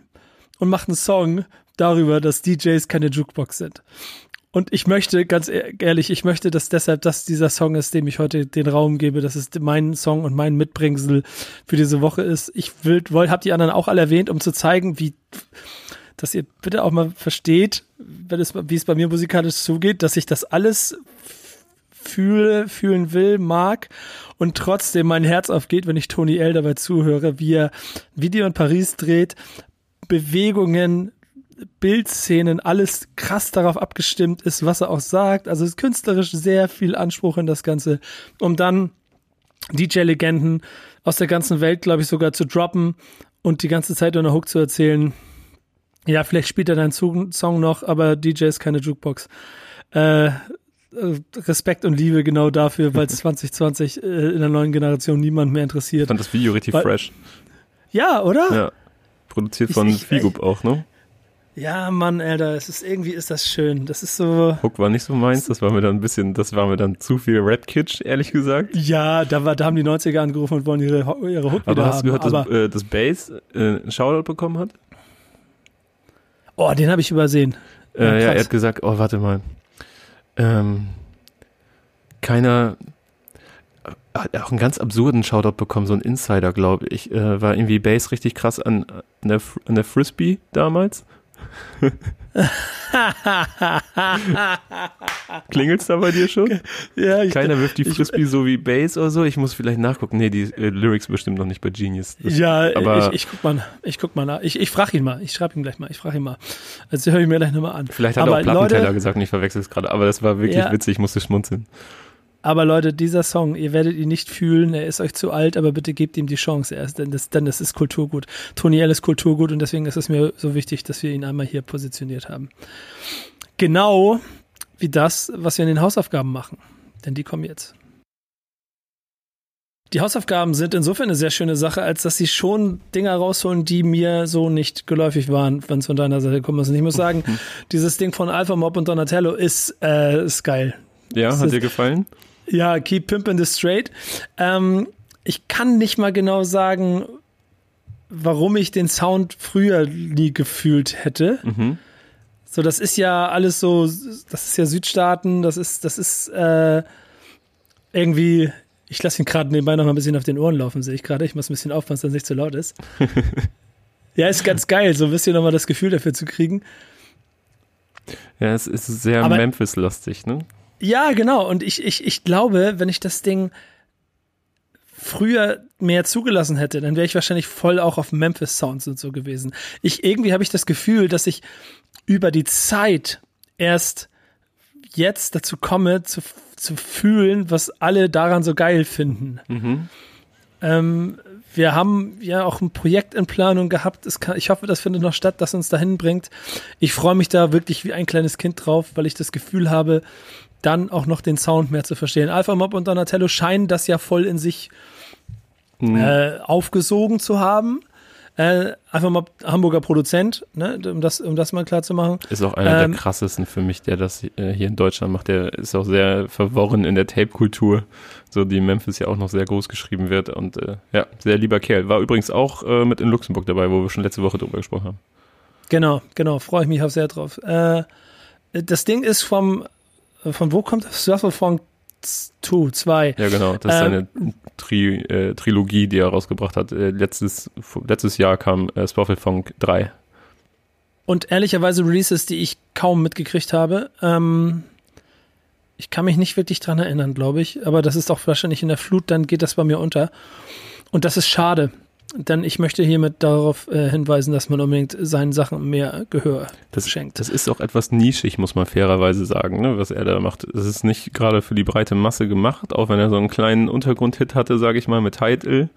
und macht einen Song darüber, dass DJs keine Jukebox sind. Und ich möchte, ganz e-, ehrlich, ich möchte, dass deshalb das dieser Song ist, dem ich heute den Raum gebe, dass es mein Song und mein Mitbringsel für diese Woche ist. Ich will, woll, hab die anderen auch alle erwähnt, um zu zeigen, wie, dass ihr bitte auch mal versteht, wenn es, wie es bei mir musikalisch zugeht, dass ich das alles fühle, fühlen will, mag und trotzdem mein Herz aufgeht, wenn ich Tony L dabei zuhöre, wie er Video in Paris dreht, Bewegungen, Bildszenen, alles krass darauf abgestimmt ist, was er auch sagt. Also ist künstlerisch sehr viel Anspruch in das Ganze, um dann DJ-Legenden aus der ganzen Welt, glaube ich, sogar zu droppen und die ganze Zeit eine Hook zu erzählen. Ja, vielleicht spielt er deinen Song noch, aber DJ ist keine Jukebox. Äh, Respekt und Liebe genau dafür, weil es 2020 äh, in der neuen Generation niemand mehr interessiert. Ich fand das Video richtig weil, fresh. Ja, oder? Ja. Produziert von Figup auch, ne? Ja, Mann, Alter, es ist irgendwie ist das schön. Das ist so. Hook war nicht so meins, das war mir dann ein bisschen, das war mir dann zu viel Red Kitsch, ehrlich gesagt. Ja, da war, da haben die 90er angerufen und wollen ihre, ihre Hook aber wieder hast du gehört, dass, äh, dass Bass äh, einen Shoutout bekommen hat? Oh, den habe ich übersehen. Äh, ja, ja, er hat gesagt, oh, warte mal. Ähm, keiner hat auch einen ganz absurden Shoutout bekommen, so ein Insider, glaube ich. Äh, war irgendwie Bass richtig krass an, an, der, an der Frisbee damals. Klingelt's da bei dir schon? Ja, ich, Keiner wirft die Frisbee ich, so wie Bass oder so. Ich muss vielleicht nachgucken. Nee, die äh, Lyrics bestimmt noch nicht bei Genius. Das, ja, aber ich, ich guck mal, ich guck mal nach. Ich, ich frage ihn mal. Ich schreibe ihn gleich mal. Ich frage ihn mal. Also höre ich mir gleich nochmal an. Vielleicht hat aber er auch Plattenteller Leute, gesagt, ich verwechsel es gerade. Aber das war wirklich ja, witzig. Ich musste schmunzeln. Aber Leute, dieser Song, ihr werdet ihn nicht fühlen, er ist euch zu alt, aber bitte gebt ihm die Chance erst, denn das, denn das ist Kulturgut. Tony L ist Kulturgut und deswegen ist es mir so wichtig, dass wir ihn einmal hier positioniert haben. Genau wie das, was wir in den Hausaufgaben machen. Denn die kommen jetzt. Die Hausaufgaben sind insofern eine sehr schöne Sache, als dass sie schon Dinge rausholen, die mir so nicht geläufig waren, wenn es von deiner Seite kommt. Und ich muss sagen, dieses Ding von Alpha Mob und Donatello ist, äh, ist geil. Ja, das hat ist, dir gefallen? Ja, Keep Pimpin' the Straight. Ähm, ich kann nicht mal genau sagen, warum ich den Sound früher nie gefühlt hätte. Mhm. So, das ist ja alles so, das ist ja Südstaaten, das ist, das ist äh, irgendwie, ich lasse ihn gerade nebenbei noch mal ein bisschen auf den Ohren laufen, sehe ich gerade. Ich muss ein bisschen aufpassen, dass es nicht zu laut ist. ja, ist ganz geil, so ein bisschen nochmal das Gefühl dafür zu kriegen. Ja, es ist sehr Memphis-lastig, ne? Ja, genau. Und ich, ich, ich glaube, wenn ich das Ding früher mehr zugelassen hätte, dann wäre ich wahrscheinlich voll auch auf Memphis Sounds und so gewesen. Ich irgendwie habe ich das Gefühl, dass ich über die Zeit erst jetzt dazu komme, zu, zu fühlen, was alle daran so geil finden. Mhm. Ähm, wir haben ja auch ein Projekt in Planung gehabt. Kann, ich hoffe, das findet noch statt, das uns dahin bringt. Ich freue mich da wirklich wie ein kleines Kind drauf, weil ich das Gefühl habe, dann auch noch den Sound mehr zu verstehen. Alpha Mob und Donatello scheinen das ja voll in sich mhm. äh, aufgesogen zu haben. Äh, einfach mal Hamburger Produzent, ne, um das, um das mal klar zu machen. Ist auch einer ähm, der krassesten für mich, der das äh, hier in Deutschland macht. Der ist auch sehr verworren in der Tape-Kultur, so die Memphis ja auch noch sehr groß geschrieben wird. Und äh, ja, sehr lieber Kerl. War übrigens auch äh, mit in Luxemburg dabei, wo wir schon letzte Woche drüber gesprochen haben. Genau, genau, freue ich mich auch sehr drauf. Äh, das Ding ist vom, von wo kommt das? Surferfunk 2, 2. Ja, genau. Das ist ähm, eine Tri äh, Trilogie, die er rausgebracht hat. Äh, letztes, letztes Jahr kam äh, Funk 3. Und ehrlicherweise Releases, die ich kaum mitgekriegt habe. Ähm, ich kann mich nicht wirklich dran erinnern, glaube ich. Aber das ist auch wahrscheinlich in der Flut, dann geht das bei mir unter. Und das ist schade. Denn ich möchte hiermit darauf äh, hinweisen, dass man unbedingt seinen Sachen mehr Gehör das, schenkt. Das ist auch etwas nischig, muss man fairerweise sagen, ne, was er da macht. Es ist nicht gerade für die breite Masse gemacht, auch wenn er so einen kleinen Untergrundhit hatte, sage ich mal, mit Title,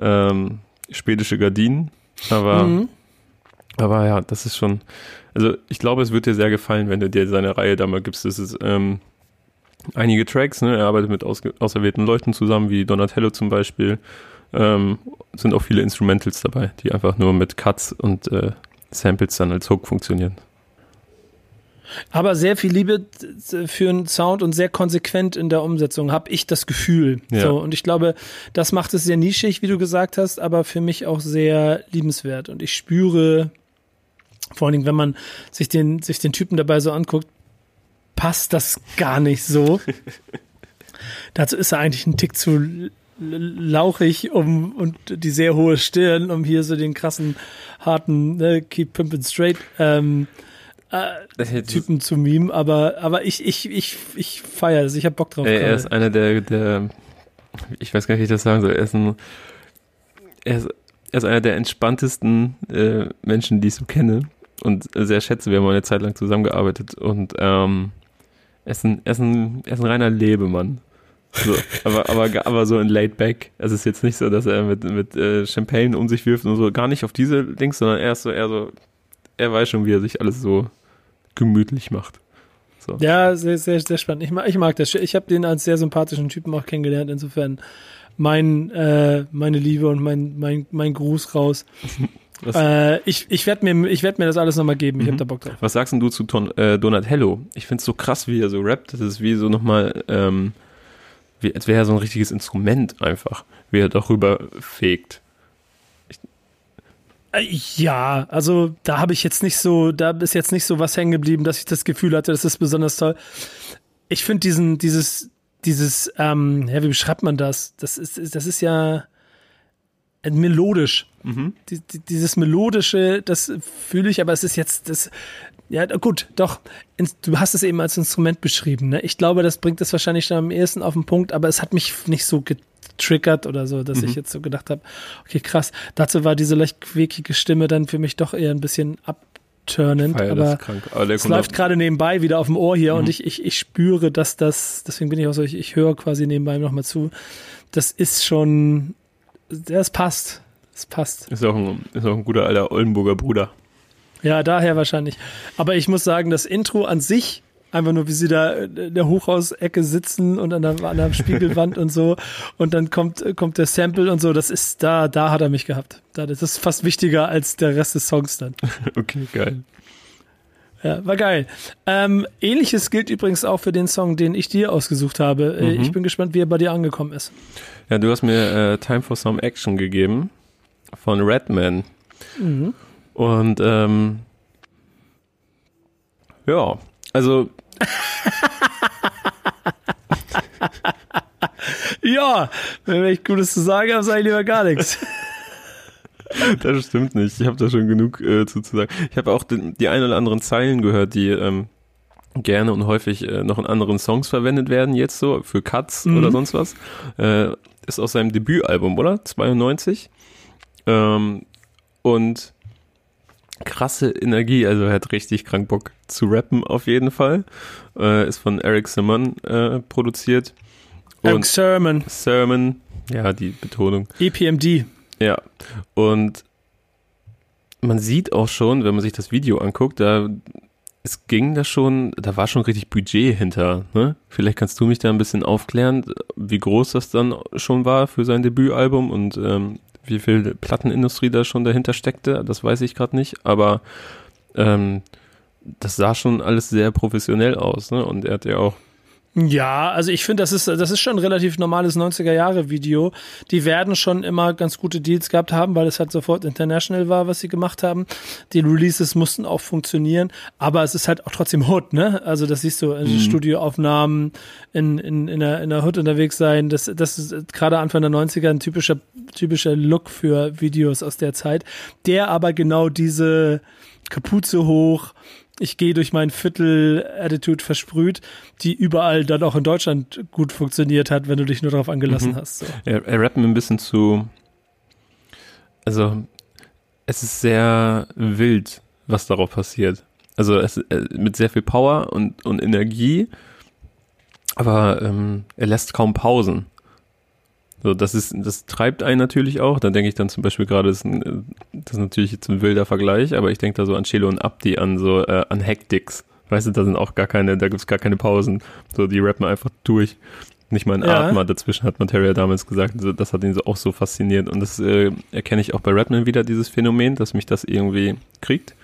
ähm, schwedische Gardinen. Aber, mhm. aber ja, das ist schon, also ich glaube, es wird dir sehr gefallen, wenn du dir seine Reihe da mal gibst. Das ist, ähm, einige Tracks, ne? Er arbeitet mit auserwählten Leuten zusammen, wie Donatello zum Beispiel ähm, sind auch viele Instrumentals dabei, die einfach nur mit Cuts und äh, Samples dann als Hook funktionieren. Aber sehr viel Liebe für einen Sound und sehr konsequent in der Umsetzung, habe ich das Gefühl. Ja. So, und ich glaube, das macht es sehr nischig, wie du gesagt hast, aber für mich auch sehr liebenswert. Und ich spüre, vor allen Dingen, wenn man sich den, sich den Typen dabei so anguckt, passt das gar nicht so. Dazu ist er eigentlich ein Tick zu lauchig um und die sehr hohe Stirn, um hier so den krassen, harten ne, Keep Pimpin' Straight ähm, äh, Typen zu mimen, aber, aber ich, ich, ich, ich feiere das, ich hab Bock drauf. Ey, er ist einer der, der, ich weiß gar nicht, wie ich das sagen soll, er ist ein, er ist, er ist einer der entspanntesten äh, Menschen, die ich so kenne und sehr schätze. Wir haben eine Zeit lang zusammengearbeitet und ähm, er, ist ein, er, ist ein, er ist ein reiner Lebemann. So, aber, aber, aber so in laid back. Es ist jetzt nicht so, dass er mit, mit äh, Champagne um sich wirft und so. Gar nicht auf diese Dings, sondern er ist so, eher so, er weiß schon, wie er sich alles so gemütlich macht. So. Ja, sehr, sehr, sehr spannend. Ich mag, ich mag das. Ich habe den als sehr sympathischen Typen auch kennengelernt. Insofern mein, äh, meine Liebe und mein, mein, mein Gruß raus. Äh, ich ich werde mir, ich werd mir das alles nochmal geben. Ich mhm. habe da Bock drauf. Was sagst du zu Ton, äh, Donatello? Ich find's so krass, wie er so rappt. Das ist wie so nochmal ähm, wie, als wäre er so ein richtiges Instrument einfach, wie er darüber fegt. Äh, ja, also da habe ich jetzt nicht so, da ist jetzt nicht so was hängen geblieben, dass ich das Gefühl hatte, das ist besonders toll. Ich finde diesen, dieses, dieses, ähm, ja, wie beschreibt man das? Das ist, das ist ja melodisch. Mhm. Die, die, dieses melodische, das fühle ich, aber es ist jetzt, das, ja, gut, doch. Du hast es eben als Instrument beschrieben. Ne? Ich glaube, das bringt es wahrscheinlich dann am ehesten auf den Punkt, aber es hat mich nicht so getriggert oder so, dass mhm. ich jetzt so gedacht habe, okay, krass. Dazu war diese leicht quäkige Stimme dann für mich doch eher ein bisschen abturnend. aber, aber es läuft gerade nebenbei wieder auf dem Ohr hier mhm. und ich, ich, ich spüre, dass das, deswegen bin ich auch so, ich, ich höre quasi nebenbei nochmal zu. Das ist schon, das passt. Das passt. Ist auch ein, ist auch ein guter alter Oldenburger Bruder. Ja, daher wahrscheinlich. Aber ich muss sagen, das Intro an sich, einfach nur wie sie da in der Hochhausecke sitzen und an der, an der Spiegelwand und so und dann kommt, kommt der Sample und so, das ist, da, da hat er mich gehabt. das ist fast wichtiger als der Rest des Songs dann. Okay, geil. Ja, war geil. Ähm, Ähnliches gilt übrigens auch für den Song, den ich dir ausgesucht habe. Äh, mhm. Ich bin gespannt, wie er bei dir angekommen ist. Ja, du hast mir äh, Time for Some Action gegeben von Redman. Mhm. Und ähm, Ja, also. ja, wenn ich Gutes zu sagen habe, sage ich lieber gar nichts. Das stimmt nicht. Ich habe da schon genug äh, zu, zu sagen. Ich habe auch die, die ein oder anderen Zeilen gehört, die ähm, gerne und häufig äh, noch in anderen Songs verwendet werden, jetzt so für Cuts mhm. oder sonst was. Äh, ist aus seinem Debütalbum, oder? 92. Ähm, und krasse Energie, also er hat richtig krank Bock zu rappen auf jeden Fall. Äh, ist von Eric Sermon äh, produziert. Eric Sermon. Sermon, ja, die Betonung. EPMD. Ja, und man sieht auch schon, wenn man sich das Video anguckt, da es ging da schon, da war schon richtig Budget hinter. Ne? Vielleicht kannst du mich da ein bisschen aufklären, wie groß das dann schon war für sein Debütalbum und ähm, wie viel Plattenindustrie da schon dahinter steckte. Das weiß ich gerade nicht, aber ähm, das sah schon alles sehr professionell aus. Ne? Und er hat ja auch ja, also ich finde, das ist, das ist schon ein relativ normales 90er-Jahre-Video. Die werden schon immer ganz gute Deals gehabt haben, weil es halt sofort international war, was sie gemacht haben. Die Releases mussten auch funktionieren, aber es ist halt auch trotzdem Hood, ne? Also das siehst du, mhm. Studioaufnahmen in, in, in, der, in der Hood unterwegs sein. Das, das ist gerade Anfang der 90er ein typischer, typischer Look für Videos aus der Zeit, der aber genau diese Kapuze hoch, ich gehe durch mein Viertel-Attitude versprüht, die überall dann auch in Deutschland gut funktioniert hat, wenn du dich nur darauf angelassen mhm. hast. So. Er, er rappt mir ein bisschen zu, also es ist sehr wild, was darauf passiert. Also es, äh, mit sehr viel Power und, und Energie, aber ähm, er lässt kaum Pausen. So, das ist, das treibt einen natürlich auch. Da denke ich dann zum Beispiel gerade, das, ist das ist natürlich jetzt ein wilder Vergleich, aber ich denke da so an Chelo und Abdi, an so, äh, an Hektics. Weißt du, da sind auch gar keine, da gibt's gar keine Pausen. So, die rappen einfach durch. Nicht mal ein ja. Atmer dazwischen, hat Materia damals gesagt. Das hat ihn so auch so fasziniert. Und das äh, erkenne ich auch bei Rapman wieder, dieses Phänomen, dass mich das irgendwie kriegt.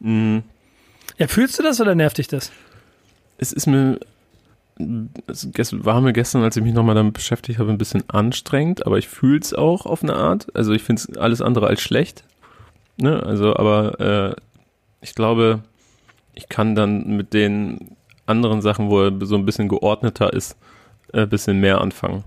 Mhm. Ja, fühlst du das oder nervt dich das? Es ist mir es war mir gestern, als ich mich nochmal damit beschäftigt habe, ein bisschen anstrengend, aber ich fühle es auch auf eine Art. Also ich finde es alles andere als schlecht. Ne? Also, aber äh, ich glaube, ich kann dann mit den anderen Sachen, wo er so ein bisschen geordneter ist, ein äh, bisschen mehr anfangen.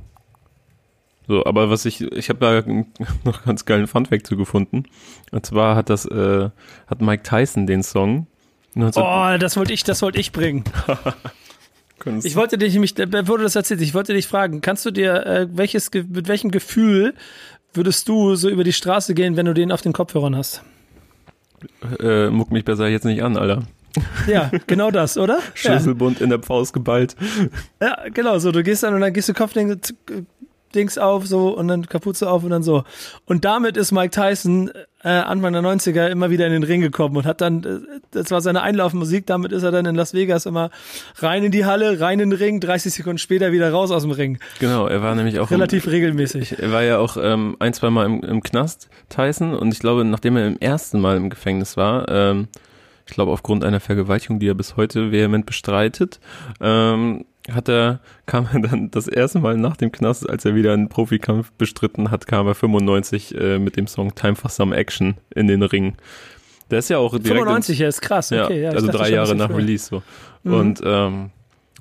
So, aber was ich, ich habe da noch ganz geilen Funfact zu gefunden. Und zwar hat das, äh, hat Mike Tyson den Song. Oh, das wollte ich, das wollte ich bringen. Ich wollte dich nämlich, du das erzählst, ich wollte dich fragen, kannst du dir, äh, welches, mit welchem Gefühl würdest du so über die Straße gehen, wenn du den auf den Kopfhörern hast? Äh, muck mich besser jetzt nicht an, Alter. Ja, genau das, oder? Schlüsselbund ja. in der Faust geballt. Ja, genau, so, du gehst dann und dann gehst du Kopfding, Dings auf, so, und dann Kapuze auf und dann so. Und damit ist Mike Tyson äh, Anfang der 90er immer wieder in den Ring gekommen und hat dann, äh, das war seine Einlaufmusik, damit ist er dann in Las Vegas immer rein in die Halle, rein in den Ring, 30 Sekunden später wieder raus aus dem Ring. Genau, er war nämlich auch relativ im, regelmäßig. Er war ja auch ähm, ein, zwei Mal im, im Knast, Tyson, und ich glaube, nachdem er im ersten Mal im Gefängnis war, ähm, ich glaube aufgrund einer Vergewaltigung, die er bis heute vehement bestreitet, ähm, hat er, kam er dann das erste Mal nach dem Knast, als er wieder einen Profikampf bestritten hat, kam er 95 äh, mit dem Song Time for Some Action in den Ring. Der ist ja auch direkt 95, ja, ist krass, okay. Ja, also drei Jahre nach Release so. Mhm. Und ähm,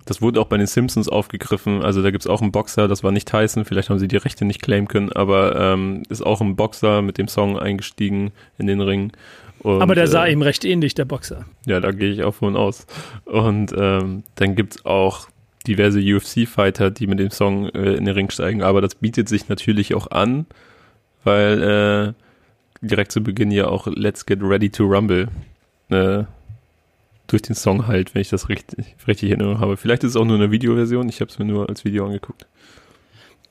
das wurde auch bei den Simpsons aufgegriffen. Also da gibt's auch einen Boxer, das war nicht Tyson, vielleicht haben sie die Rechte nicht claimen können, aber ähm, ist auch ein Boxer mit dem Song eingestiegen in den Ring. Und, aber der sah äh, ihm recht ähnlich, der Boxer. Ja, da gehe ich auch von aus. Und ähm, dann gibt's auch diverse UFC-Fighter, die mit dem Song äh, in den Ring steigen, aber das bietet sich natürlich auch an, weil äh, direkt zu Beginn ja auch Let's Get Ready to Rumble äh, durch den Song halt, wenn ich das richtig, richtig in Erinnerung habe. Vielleicht ist es auch nur eine Videoversion, ich habe es mir nur als Video angeguckt.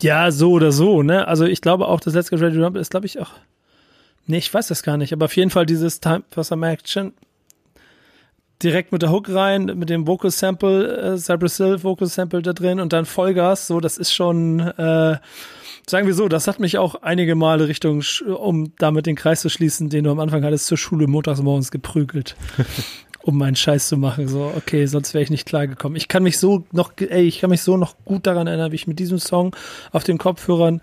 Ja, so oder so, ne? Also ich glaube auch, das Let's Get Ready to Rumble ist, glaube ich, auch. Nee, ich weiß das gar nicht, aber auf jeden Fall dieses Time for Some Action direkt mit der Hook rein, mit dem Vocal Sample, äh, Cypress Hill Vocal Sample da drin und dann Vollgas, so, das ist schon, äh, sagen wir so, das hat mich auch einige Male Richtung, um damit den Kreis zu schließen, den du am Anfang hattest, zur Schule montags morgens geprügelt. um meinen Scheiß zu machen. So, okay, sonst wäre ich nicht klargekommen. Ich kann mich so noch, ey, ich kann mich so noch gut daran erinnern, wie ich mit diesem Song auf den Kopfhörern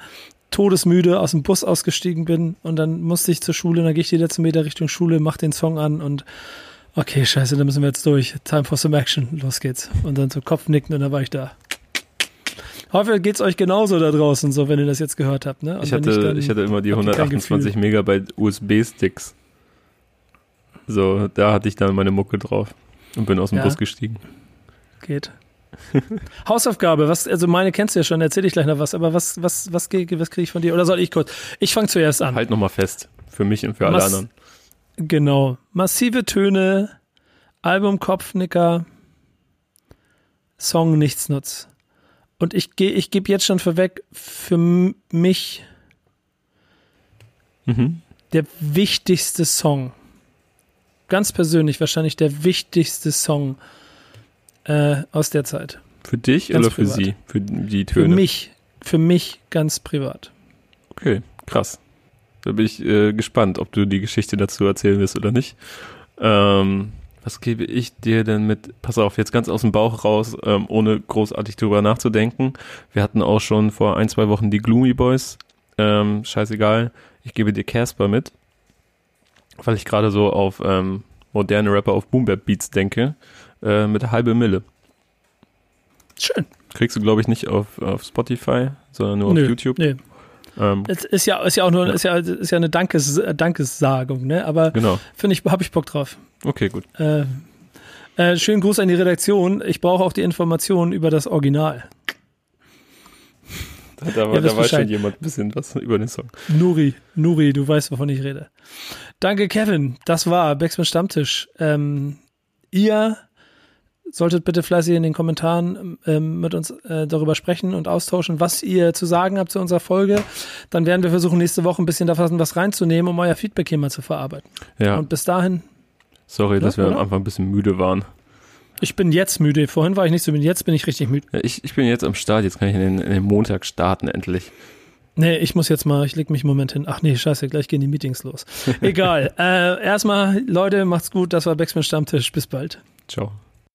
todesmüde aus dem Bus ausgestiegen bin und dann musste ich zur Schule, und dann gehe ich die letzten Meter Richtung Schule, mach den Song an und Okay, scheiße, da müssen wir jetzt durch. Time for some action. Los geht's. Und dann so Kopfnicken und dann war ich da. Hoffe, geht's euch genauso da draußen, so wenn ihr das jetzt gehört habt. Ne? Ich hatte, dann, ich hatte immer die 128 Megabyte USB-Sticks. So, da hatte ich dann meine Mucke drauf und bin aus dem ja. Bus gestiegen. Geht. Hausaufgabe, was, also meine kennst du ja schon, erzähl ich gleich noch was, aber was, was, was, was kriege ich von dir? Oder soll ich kurz? Ich fange zuerst an. Halt nochmal fest. Für mich und für alle Mas anderen. Genau. Massive Töne, Album Kopfnicker, Song Nichtsnutz. Und ich, ich gebe jetzt schon vorweg, für mich mhm. der wichtigste Song. Ganz persönlich wahrscheinlich der wichtigste Song äh, aus der Zeit. Für dich ganz oder für privat. sie? Für die Töne? Für mich. Für mich ganz privat. Okay, krass. Da bin ich äh, gespannt, ob du die Geschichte dazu erzählen wirst oder nicht. Ähm, was gebe ich dir denn mit? Pass auf, jetzt ganz aus dem Bauch raus, ähm, ohne großartig drüber nachzudenken. Wir hatten auch schon vor ein, zwei Wochen die Gloomy Boys. Ähm, scheißegal. Ich gebe dir Casper mit, weil ich gerade so auf ähm, moderne Rapper auf Boombap Beats denke, äh, mit halbe Mille. Schön. Kriegst du, glaube ich, nicht auf, auf Spotify, sondern nur Nö, auf YouTube. Nee. Ähm, es ist ja, ist ja auch nur, ja. Ist, ja, ist ja eine Dankes, Dankessagung, ne? Aber genau. finde ich, habe ich Bock drauf. Okay, gut. Äh, äh, schönen Gruß an die Redaktion. Ich brauche auch die Informationen über das Original. Da, da, ja, da weiß schon jemand ein bisschen was über den Song. Nuri, Nuri, du weißt, wovon ich rede. Danke, Kevin. Das war Backspin Stammtisch. Ähm, ihr solltet bitte fleißig in den Kommentaren ähm, mit uns äh, darüber sprechen und austauschen, was ihr zu sagen habt zu unserer Folge. Dann werden wir versuchen, nächste Woche ein bisschen davon was reinzunehmen, um euer Feedback hier mal zu verarbeiten. Ja. Und bis dahin. Sorry, dass wir oder? am Anfang ein bisschen müde waren. Ich bin jetzt müde. Vorhin war ich nicht so müde. Jetzt bin ich richtig müde. Ja, ich, ich bin jetzt am Start. Jetzt kann ich in den, in den Montag starten, endlich. Nee, ich muss jetzt mal, ich leg mich einen Moment hin. Ach nee, scheiße, gleich gehen die Meetings los. Egal. äh, erstmal, Leute, macht's gut. Das war Backspin Stammtisch. Bis bald. Ciao.